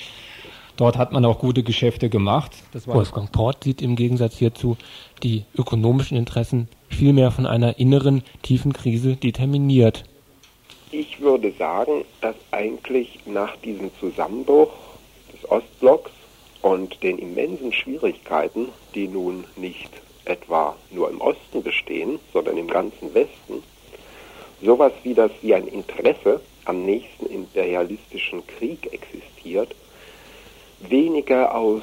Dort hat man auch gute Geschäfte gemacht. Wolfgang Port sieht im Gegensatz hierzu die ökonomischen Interessen vielmehr von einer inneren, tiefen Krise determiniert. Ich würde sagen, dass eigentlich nach diesem Zusammenbruch des Ostblocks und den immensen Schwierigkeiten, die nun nicht etwa nur im Osten bestehen, sondern im ganzen Westen, sowas wie das wie ein Interesse am nächsten imperialistischen Krieg existiert, weniger aus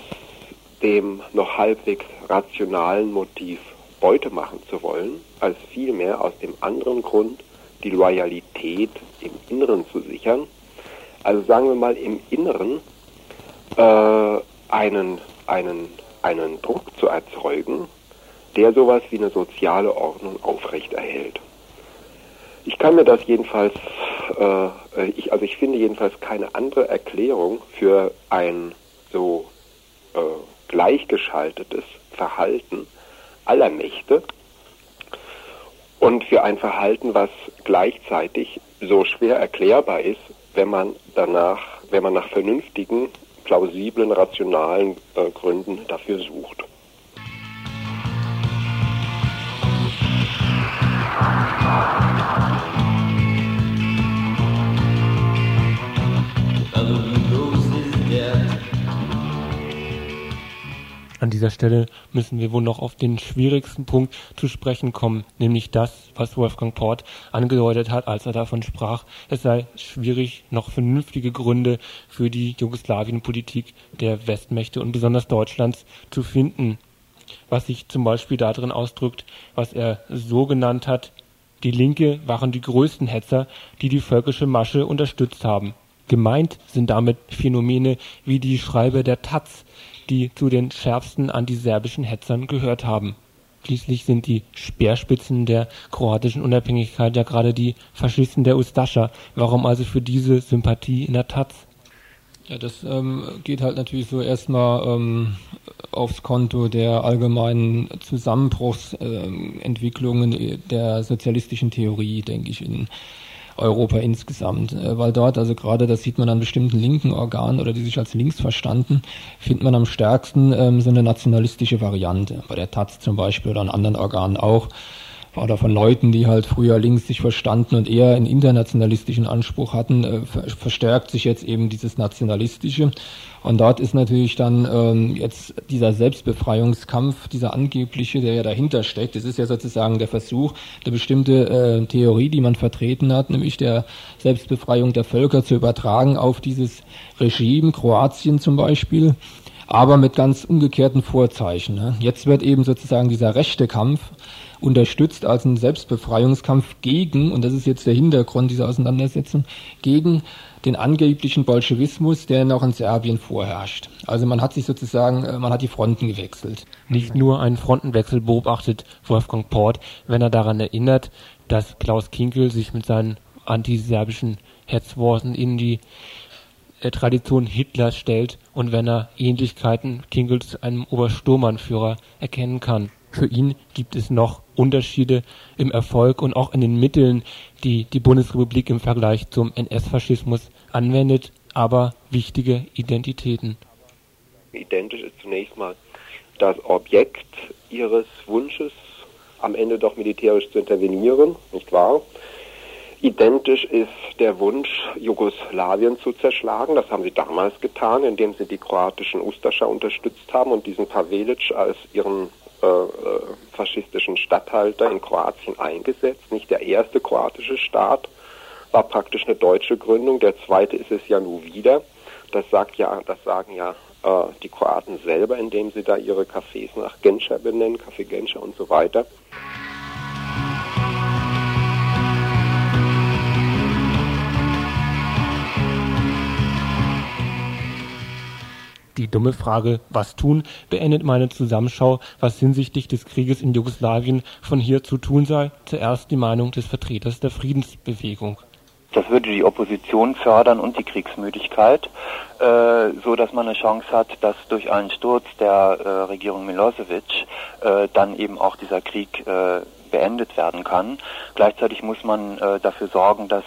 dem noch halbwegs rationalen Motiv Beute machen zu wollen, als vielmehr aus dem anderen Grund, die Loyalität im Inneren zu sichern. Also sagen wir mal im Inneren äh, einen, einen, einen Druck zu erzeugen, der sowas wie eine soziale Ordnung aufrechterhält. Ich kann mir das jedenfalls, äh, ich, also ich finde jedenfalls keine andere Erklärung für ein so äh, gleichgeschaltetes Verhalten aller Mächte und für ein Verhalten, was gleichzeitig so schwer erklärbar ist, wenn man danach, wenn man nach vernünftigen, plausiblen, rationalen äh, Gründen dafür sucht. An dieser Stelle müssen wir wohl noch auf den schwierigsten Punkt zu sprechen kommen, nämlich das, was Wolfgang Port angedeutet hat, als er davon sprach, es sei schwierig, noch vernünftige Gründe für die Jugoslawienpolitik der Westmächte und besonders Deutschlands zu finden. Was sich zum Beispiel darin ausdrückt, was er so genannt hat, die Linke waren die größten Hetzer, die die völkische Masche unterstützt haben. Gemeint sind damit Phänomene wie die Schreiber der Taz, die zu den schärfsten antiserbischen Hetzern gehört haben. Schließlich sind die Speerspitzen der kroatischen Unabhängigkeit ja gerade die Faschisten der Ustascha. Warum also für diese Sympathie in der Taz? Ja, das ähm, geht halt natürlich so erstmal ähm, aufs Konto der allgemeinen Zusammenbruchsentwicklungen äh, der sozialistischen Theorie, denke ich, in Europa insgesamt, äh, weil dort, also gerade das sieht man an bestimmten linken Organen oder die sich als links verstanden, findet man am stärksten ähm, so eine nationalistische Variante, bei der Taz zum Beispiel oder an anderen Organen auch, oder von Leuten, die halt früher links sich verstanden und eher einen internationalistischen Anspruch hatten, äh, verstärkt sich jetzt eben dieses Nationalistische. Und dort ist natürlich dann ähm, jetzt dieser Selbstbefreiungskampf, dieser angebliche, der ja dahinter steckt, das ist ja sozusagen der Versuch, eine bestimmte äh, Theorie, die man vertreten hat, nämlich der Selbstbefreiung der Völker zu übertragen auf dieses Regime, Kroatien zum Beispiel aber mit ganz umgekehrten Vorzeichen. Ne? Jetzt wird eben sozusagen dieser rechte Kampf unterstützt als ein Selbstbefreiungskampf gegen, und das ist jetzt der Hintergrund dieser Auseinandersetzung, gegen den angeblichen Bolschewismus, der noch in Serbien vorherrscht. Also man hat sich sozusagen, äh, man hat die Fronten gewechselt. Nicht nur einen Frontenwechsel beobachtet Wolfgang Port, wenn er daran erinnert, dass Klaus Kinkel sich mit seinen antiserbischen Hetzworten in die äh, Tradition Hitlers stellt und wenn er Ähnlichkeiten Kinkels einem Obersturmannführer erkennen kann. Für ihn gibt es noch Unterschiede im Erfolg und auch in den Mitteln, die die Bundesrepublik im Vergleich zum NS-Faschismus anwendet, aber wichtige Identitäten. Identisch ist zunächst mal das Objekt ihres Wunsches, am Ende doch militärisch zu intervenieren, nicht wahr? Identisch ist der Wunsch, Jugoslawien zu zerschlagen. Das haben sie damals getan, indem sie die kroatischen Ustascha unterstützt haben und diesen Pavelic als ihren äh, äh, faschistischen Statthalter in Kroatien eingesetzt. Nicht der erste kroatische Staat war praktisch eine deutsche Gründung. Der zweite ist es ja nun wieder. Das sagt ja, das sagen ja äh, die Kroaten selber, indem sie da ihre Cafés nach Genscher benennen, Café Genscher und so weiter. Die dumme Frage „Was tun?“ beendet meine Zusammenschau, was hinsichtlich des Krieges in Jugoslawien von hier zu tun sei. Zuerst die Meinung des Vertreters der Friedensbewegung. Das würde die Opposition fördern und die Kriegsmüdigkeit, äh, so dass man eine Chance hat, dass durch einen Sturz der äh, Regierung Milosevic äh, dann eben auch dieser Krieg äh, beendet werden kann. Gleichzeitig muss man äh, dafür sorgen, dass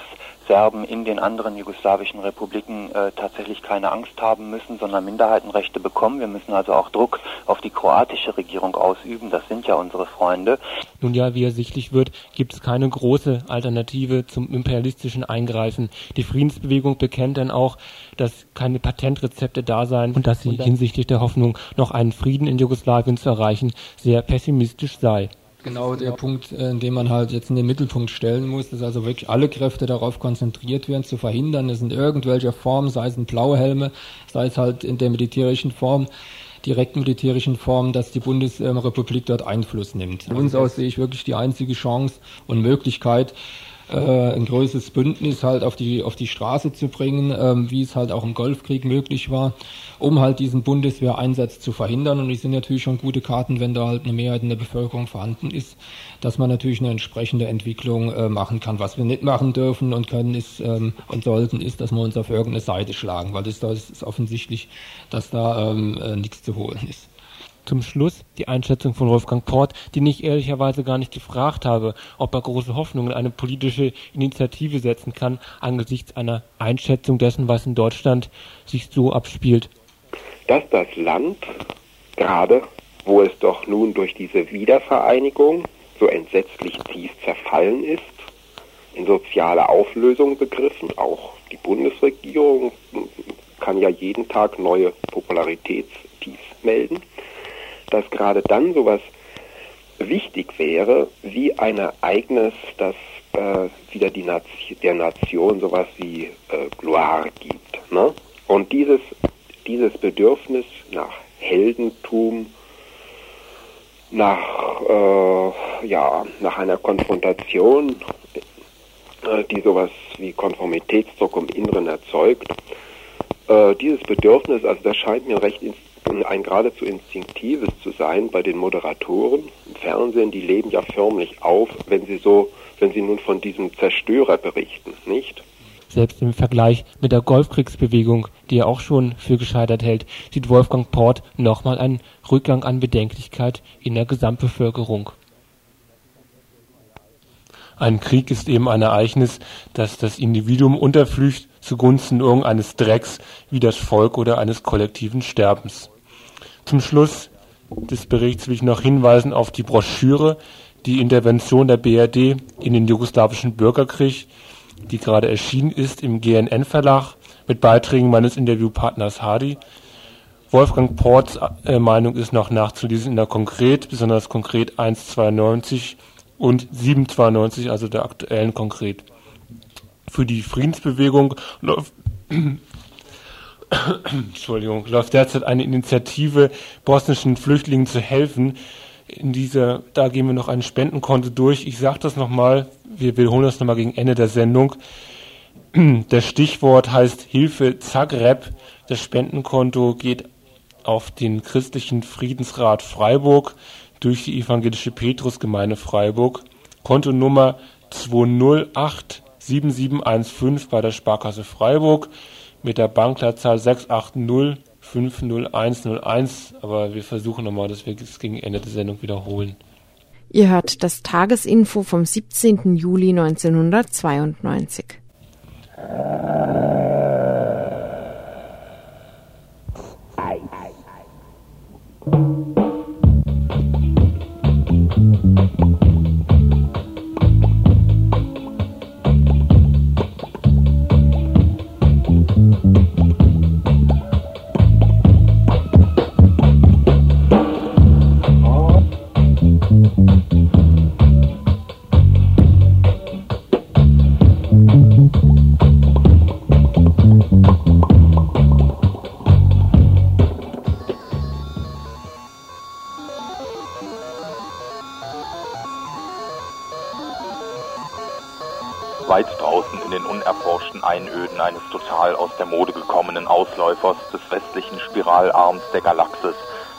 Serben in den anderen jugoslawischen Republiken äh, tatsächlich keine Angst haben müssen, sondern Minderheitenrechte bekommen. Wir müssen also auch Druck auf die kroatische Regierung ausüben. Das sind ja unsere Freunde. Nun ja, wie ersichtlich wird, gibt es keine große Alternative zum imperialistischen Eingreifen. Die Friedensbewegung bekennt dann auch, dass keine Patentrezepte da seien und dass sie hinsichtlich der Hoffnung, noch einen Frieden in Jugoslawien zu erreichen, sehr pessimistisch sei genau der Punkt, äh, den man halt jetzt in den Mittelpunkt stellen muss, dass also wirklich alle Kräfte darauf konzentriert werden, zu verhindern, dass in irgendwelcher Form, sei es in Blauhelme, sei es halt in der militärischen Form, direkt militärischen Form, dass die Bundesrepublik dort Einfluss nimmt. Von uns aus sehe ich wirklich die einzige Chance und Möglichkeit, äh, ein größeres Bündnis halt auf die, auf die Straße zu bringen, ähm, wie es halt auch im Golfkrieg möglich war, um halt diesen Bundeswehreinsatz zu verhindern. Und es sind natürlich schon gute Karten, wenn da halt eine Mehrheit in der Bevölkerung vorhanden ist, dass man natürlich eine entsprechende Entwicklung äh, machen kann. Was wir nicht machen dürfen und können ist ähm, und sollten, ist, dass wir uns auf irgendeine Seite schlagen, weil das, das ist offensichtlich, dass da ähm, äh, nichts zu holen ist. Zum Schluss die Einschätzung von Wolfgang Port, den ich ehrlicherweise gar nicht gefragt habe, ob er große Hoffnungen in eine politische Initiative setzen kann, angesichts einer Einschätzung dessen, was in Deutschland sich so abspielt. Dass das Land, gerade wo es doch nun durch diese Wiedervereinigung so entsetzlich tief zerfallen ist, in soziale Auflösung begriffen, auch die Bundesregierung kann ja jeden Tag neue Popularitätstiefs melden, dass gerade dann sowas wichtig wäre, wie ein Ereignis, das äh, wieder die Nation, der Nation sowas wie äh, Gloire gibt. Ne? Und dieses, dieses Bedürfnis nach Heldentum, nach, äh, ja, nach einer Konfrontation, äh, die sowas wie Konformitätsdruck im Inneren erzeugt, äh, dieses Bedürfnis, also das scheint mir recht ein geradezu instinktives zu sein bei den Moderatoren im Fernsehen, die leben ja förmlich auf, wenn sie so, wenn sie nun von diesem Zerstörer berichten, nicht? Selbst im Vergleich mit der Golfkriegsbewegung, die er auch schon für gescheitert hält, sieht Wolfgang Port nochmal einen Rückgang an Bedenklichkeit in der Gesamtbevölkerung. Ein Krieg ist eben ein Ereignis, das das Individuum unterflücht zugunsten irgendeines Drecks wie das Volk oder eines kollektiven Sterbens. Zum Schluss des Berichts will ich noch hinweisen auf die Broschüre Die Intervention der BRD in den jugoslawischen Bürgerkrieg, die gerade erschienen ist im GNN Verlag mit Beiträgen meines Interviewpartners Hardy. Wolfgang Ports äh, Meinung ist noch nachzulesen in der Konkret, besonders Konkret 192 und 792, also der aktuellen Konkret für die Friedensbewegung läuft, Entschuldigung, läuft derzeit eine Initiative, bosnischen Flüchtlingen zu helfen. In dieser, da gehen wir noch ein Spendenkonto durch. Ich sage das nochmal, wir wiederholen das nochmal gegen Ende der Sendung. Das Stichwort heißt Hilfe Zagreb. Das Spendenkonto geht auf den christlichen Friedensrat Freiburg durch die evangelische Petrusgemeinde Freiburg. Kontonummer 208 7715 bei der Sparkasse Freiburg mit der Bankleitzahl 680 50101. Aber wir versuchen nochmal, dass wir es gegen Ende der Sendung wiederholen. Ihr hört das Tagesinfo vom 17. Juli 1992. Einöden eines total aus der Mode gekommenen Ausläufers des westlichen Spiralarms der Galaxis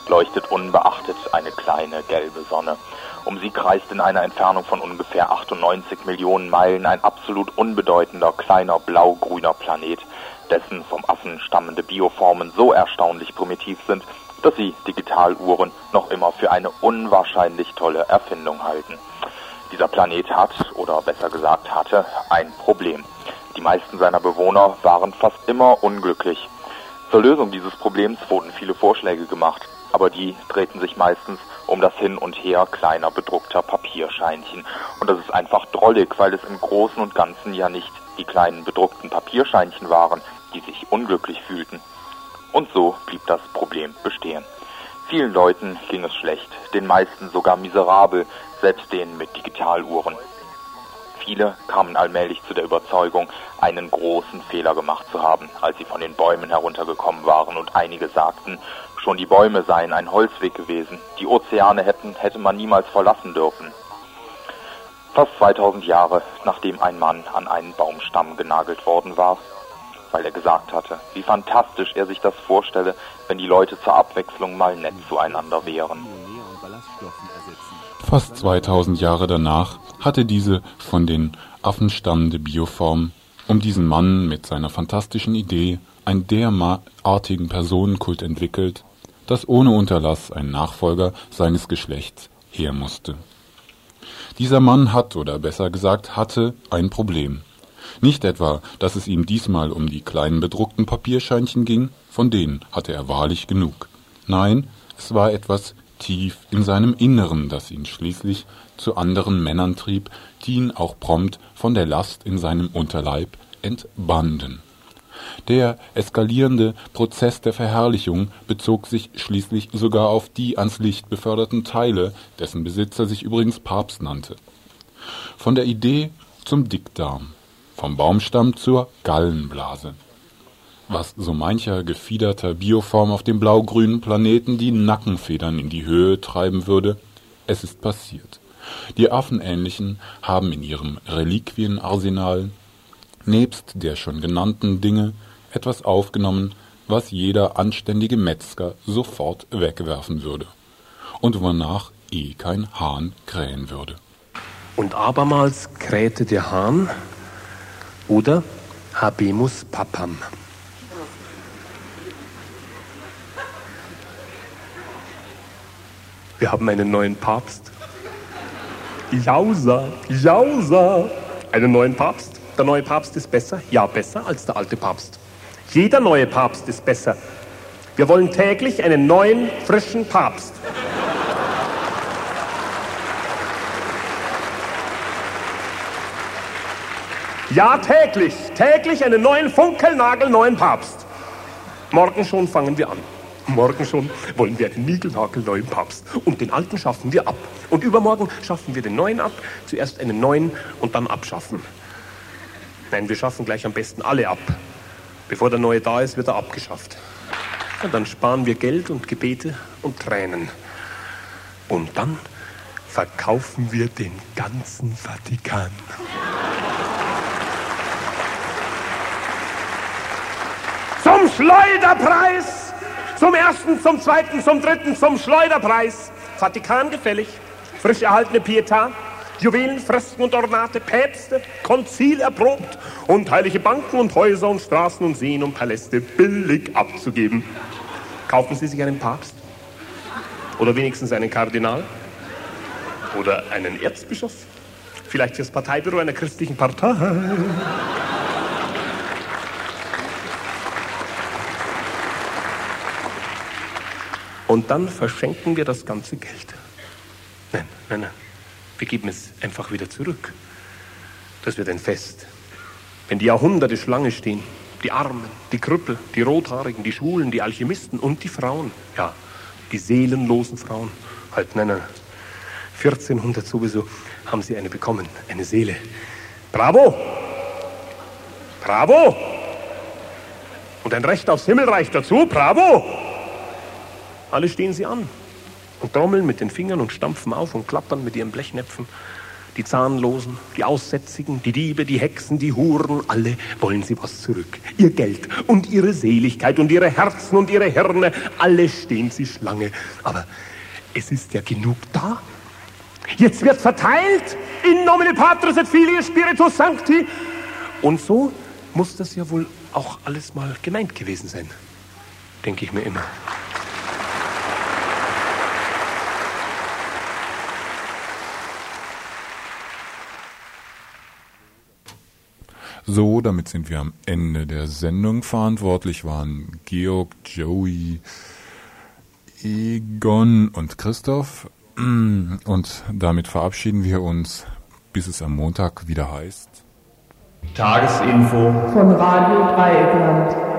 leuchtet unbeachtet eine kleine gelbe Sonne. Um sie kreist in einer Entfernung von ungefähr 98 Millionen Meilen ein absolut unbedeutender kleiner blau-grüner Planet, dessen vom Affen stammende Bioformen so erstaunlich primitiv sind, dass sie Digitaluhren noch immer für eine unwahrscheinlich tolle Erfindung halten. Dieser Planet hat, oder besser gesagt hatte, ein Problem. Die meisten seiner Bewohner waren fast immer unglücklich. Zur Lösung dieses Problems wurden viele Vorschläge gemacht, aber die drehten sich meistens um das Hin und Her kleiner bedruckter Papierscheinchen. Und das ist einfach drollig, weil es im Großen und Ganzen ja nicht die kleinen bedruckten Papierscheinchen waren, die sich unglücklich fühlten. Und so blieb das Problem bestehen. Vielen Leuten ging es schlecht, den meisten sogar miserabel, selbst denen mit Digitaluhren. Viele kamen allmählich zu der Überzeugung, einen großen Fehler gemacht zu haben, als sie von den Bäumen heruntergekommen waren, und einige sagten, schon die Bäume seien ein Holzweg gewesen, die Ozeane hätten, hätte man niemals verlassen dürfen. Fast 2000 Jahre nachdem ein Mann an einen Baumstamm genagelt worden war, weil er gesagt hatte, wie fantastisch er sich das vorstelle, wenn die Leute zur Abwechslung mal nett zueinander wären. Fast 2000 Jahre danach hatte diese von den Affen stammende Bioform um diesen Mann mit seiner fantastischen Idee einen derartigen Personenkult entwickelt, dass ohne Unterlass ein Nachfolger seines Geschlechts her musste. Dieser Mann hat, oder besser gesagt hatte, ein Problem. Nicht etwa, dass es ihm diesmal um die kleinen bedruckten Papierscheinchen ging, von denen hatte er wahrlich genug. Nein, es war etwas tief in seinem Inneren, das ihn schließlich zu anderen Männern trieb, die ihn auch prompt von der Last in seinem Unterleib entbanden. Der eskalierende Prozess der Verherrlichung bezog sich schließlich sogar auf die ans Licht beförderten Teile, dessen Besitzer sich übrigens Papst nannte. Von der Idee zum Dickdarm, vom Baumstamm zur Gallenblase. Was so mancher gefiederter Bioform auf dem blaugrünen Planeten die Nackenfedern in die Höhe treiben würde, es ist passiert. Die Affenähnlichen haben in ihrem Reliquienarsenal nebst der schon genannten Dinge etwas aufgenommen, was jeder anständige Metzger sofort wegwerfen würde und wonach eh kein Hahn krähen würde. Und abermals krähte der Hahn oder Habemus Papam. Wir haben einen neuen Papst. Jausa, Jausa. Einen neuen Papst. Der neue Papst ist besser? Ja, besser als der alte Papst. Jeder neue Papst ist besser. Wir wollen täglich einen neuen, frischen Papst. Ja, täglich, täglich einen neuen funkelnagelneuen Papst. Morgen schon fangen wir an. Morgen schon wollen wir einen niegelnagelneuen Papst. Und den alten schaffen wir ab. Und übermorgen schaffen wir den neuen ab. Zuerst einen neuen und dann abschaffen. Nein, wir schaffen gleich am besten alle ab. Bevor der neue da ist, wird er abgeschafft. Und dann sparen wir Geld und Gebete und Tränen. Und dann verkaufen wir den ganzen Vatikan. Zum Schleuderpreis! Zum ersten, zum zweiten, zum dritten, zum Schleuderpreis. Vatikan gefällig. Frisch erhaltene Pietà. Juwelen, Fresken und Ornate, Päpste, Konzil erprobt und heilige Banken und Häuser und Straßen und Seen und Paläste billig abzugeben. Kaufen Sie sich einen Papst? Oder wenigstens einen Kardinal? Oder einen Erzbischof? Vielleicht fürs Parteibüro einer christlichen Partei? Und dann verschenken wir das ganze Geld. Nein, nein, nein. Wir geben es einfach wieder zurück. Das wird ein Fest. Wenn die Jahrhunderte Schlange stehen, die Armen, die Krüppel, die Rothaarigen, die Schwulen, die Alchemisten und die Frauen, ja, die seelenlosen Frauen, halt, nein, nein, 1400 sowieso haben sie eine bekommen, eine Seele. Bravo! Bravo! Und ein Recht aufs Himmelreich dazu, bravo! Alle stehen sie an und trommeln mit den Fingern und stampfen auf und klappern mit ihren Blechnäpfen. Die Zahnlosen, die Aussätzigen, die Diebe, die Hexen, die Huren, alle wollen sie was zurück. Ihr Geld und ihre Seligkeit und ihre Herzen und ihre Hirne, alle stehen sie Schlange. Aber es ist ja genug da. Jetzt wird verteilt in nomine Patris et Filii Spiritus Sancti. Und so muss das ja wohl auch alles mal gemeint gewesen sein, denke ich mir immer. So, damit sind wir am Ende der Sendung. Verantwortlich waren Georg, Joey, Egon und Christoph. Und damit verabschieden wir uns, bis es am Montag wieder heißt. Tagesinfo von Radio Dreieckland.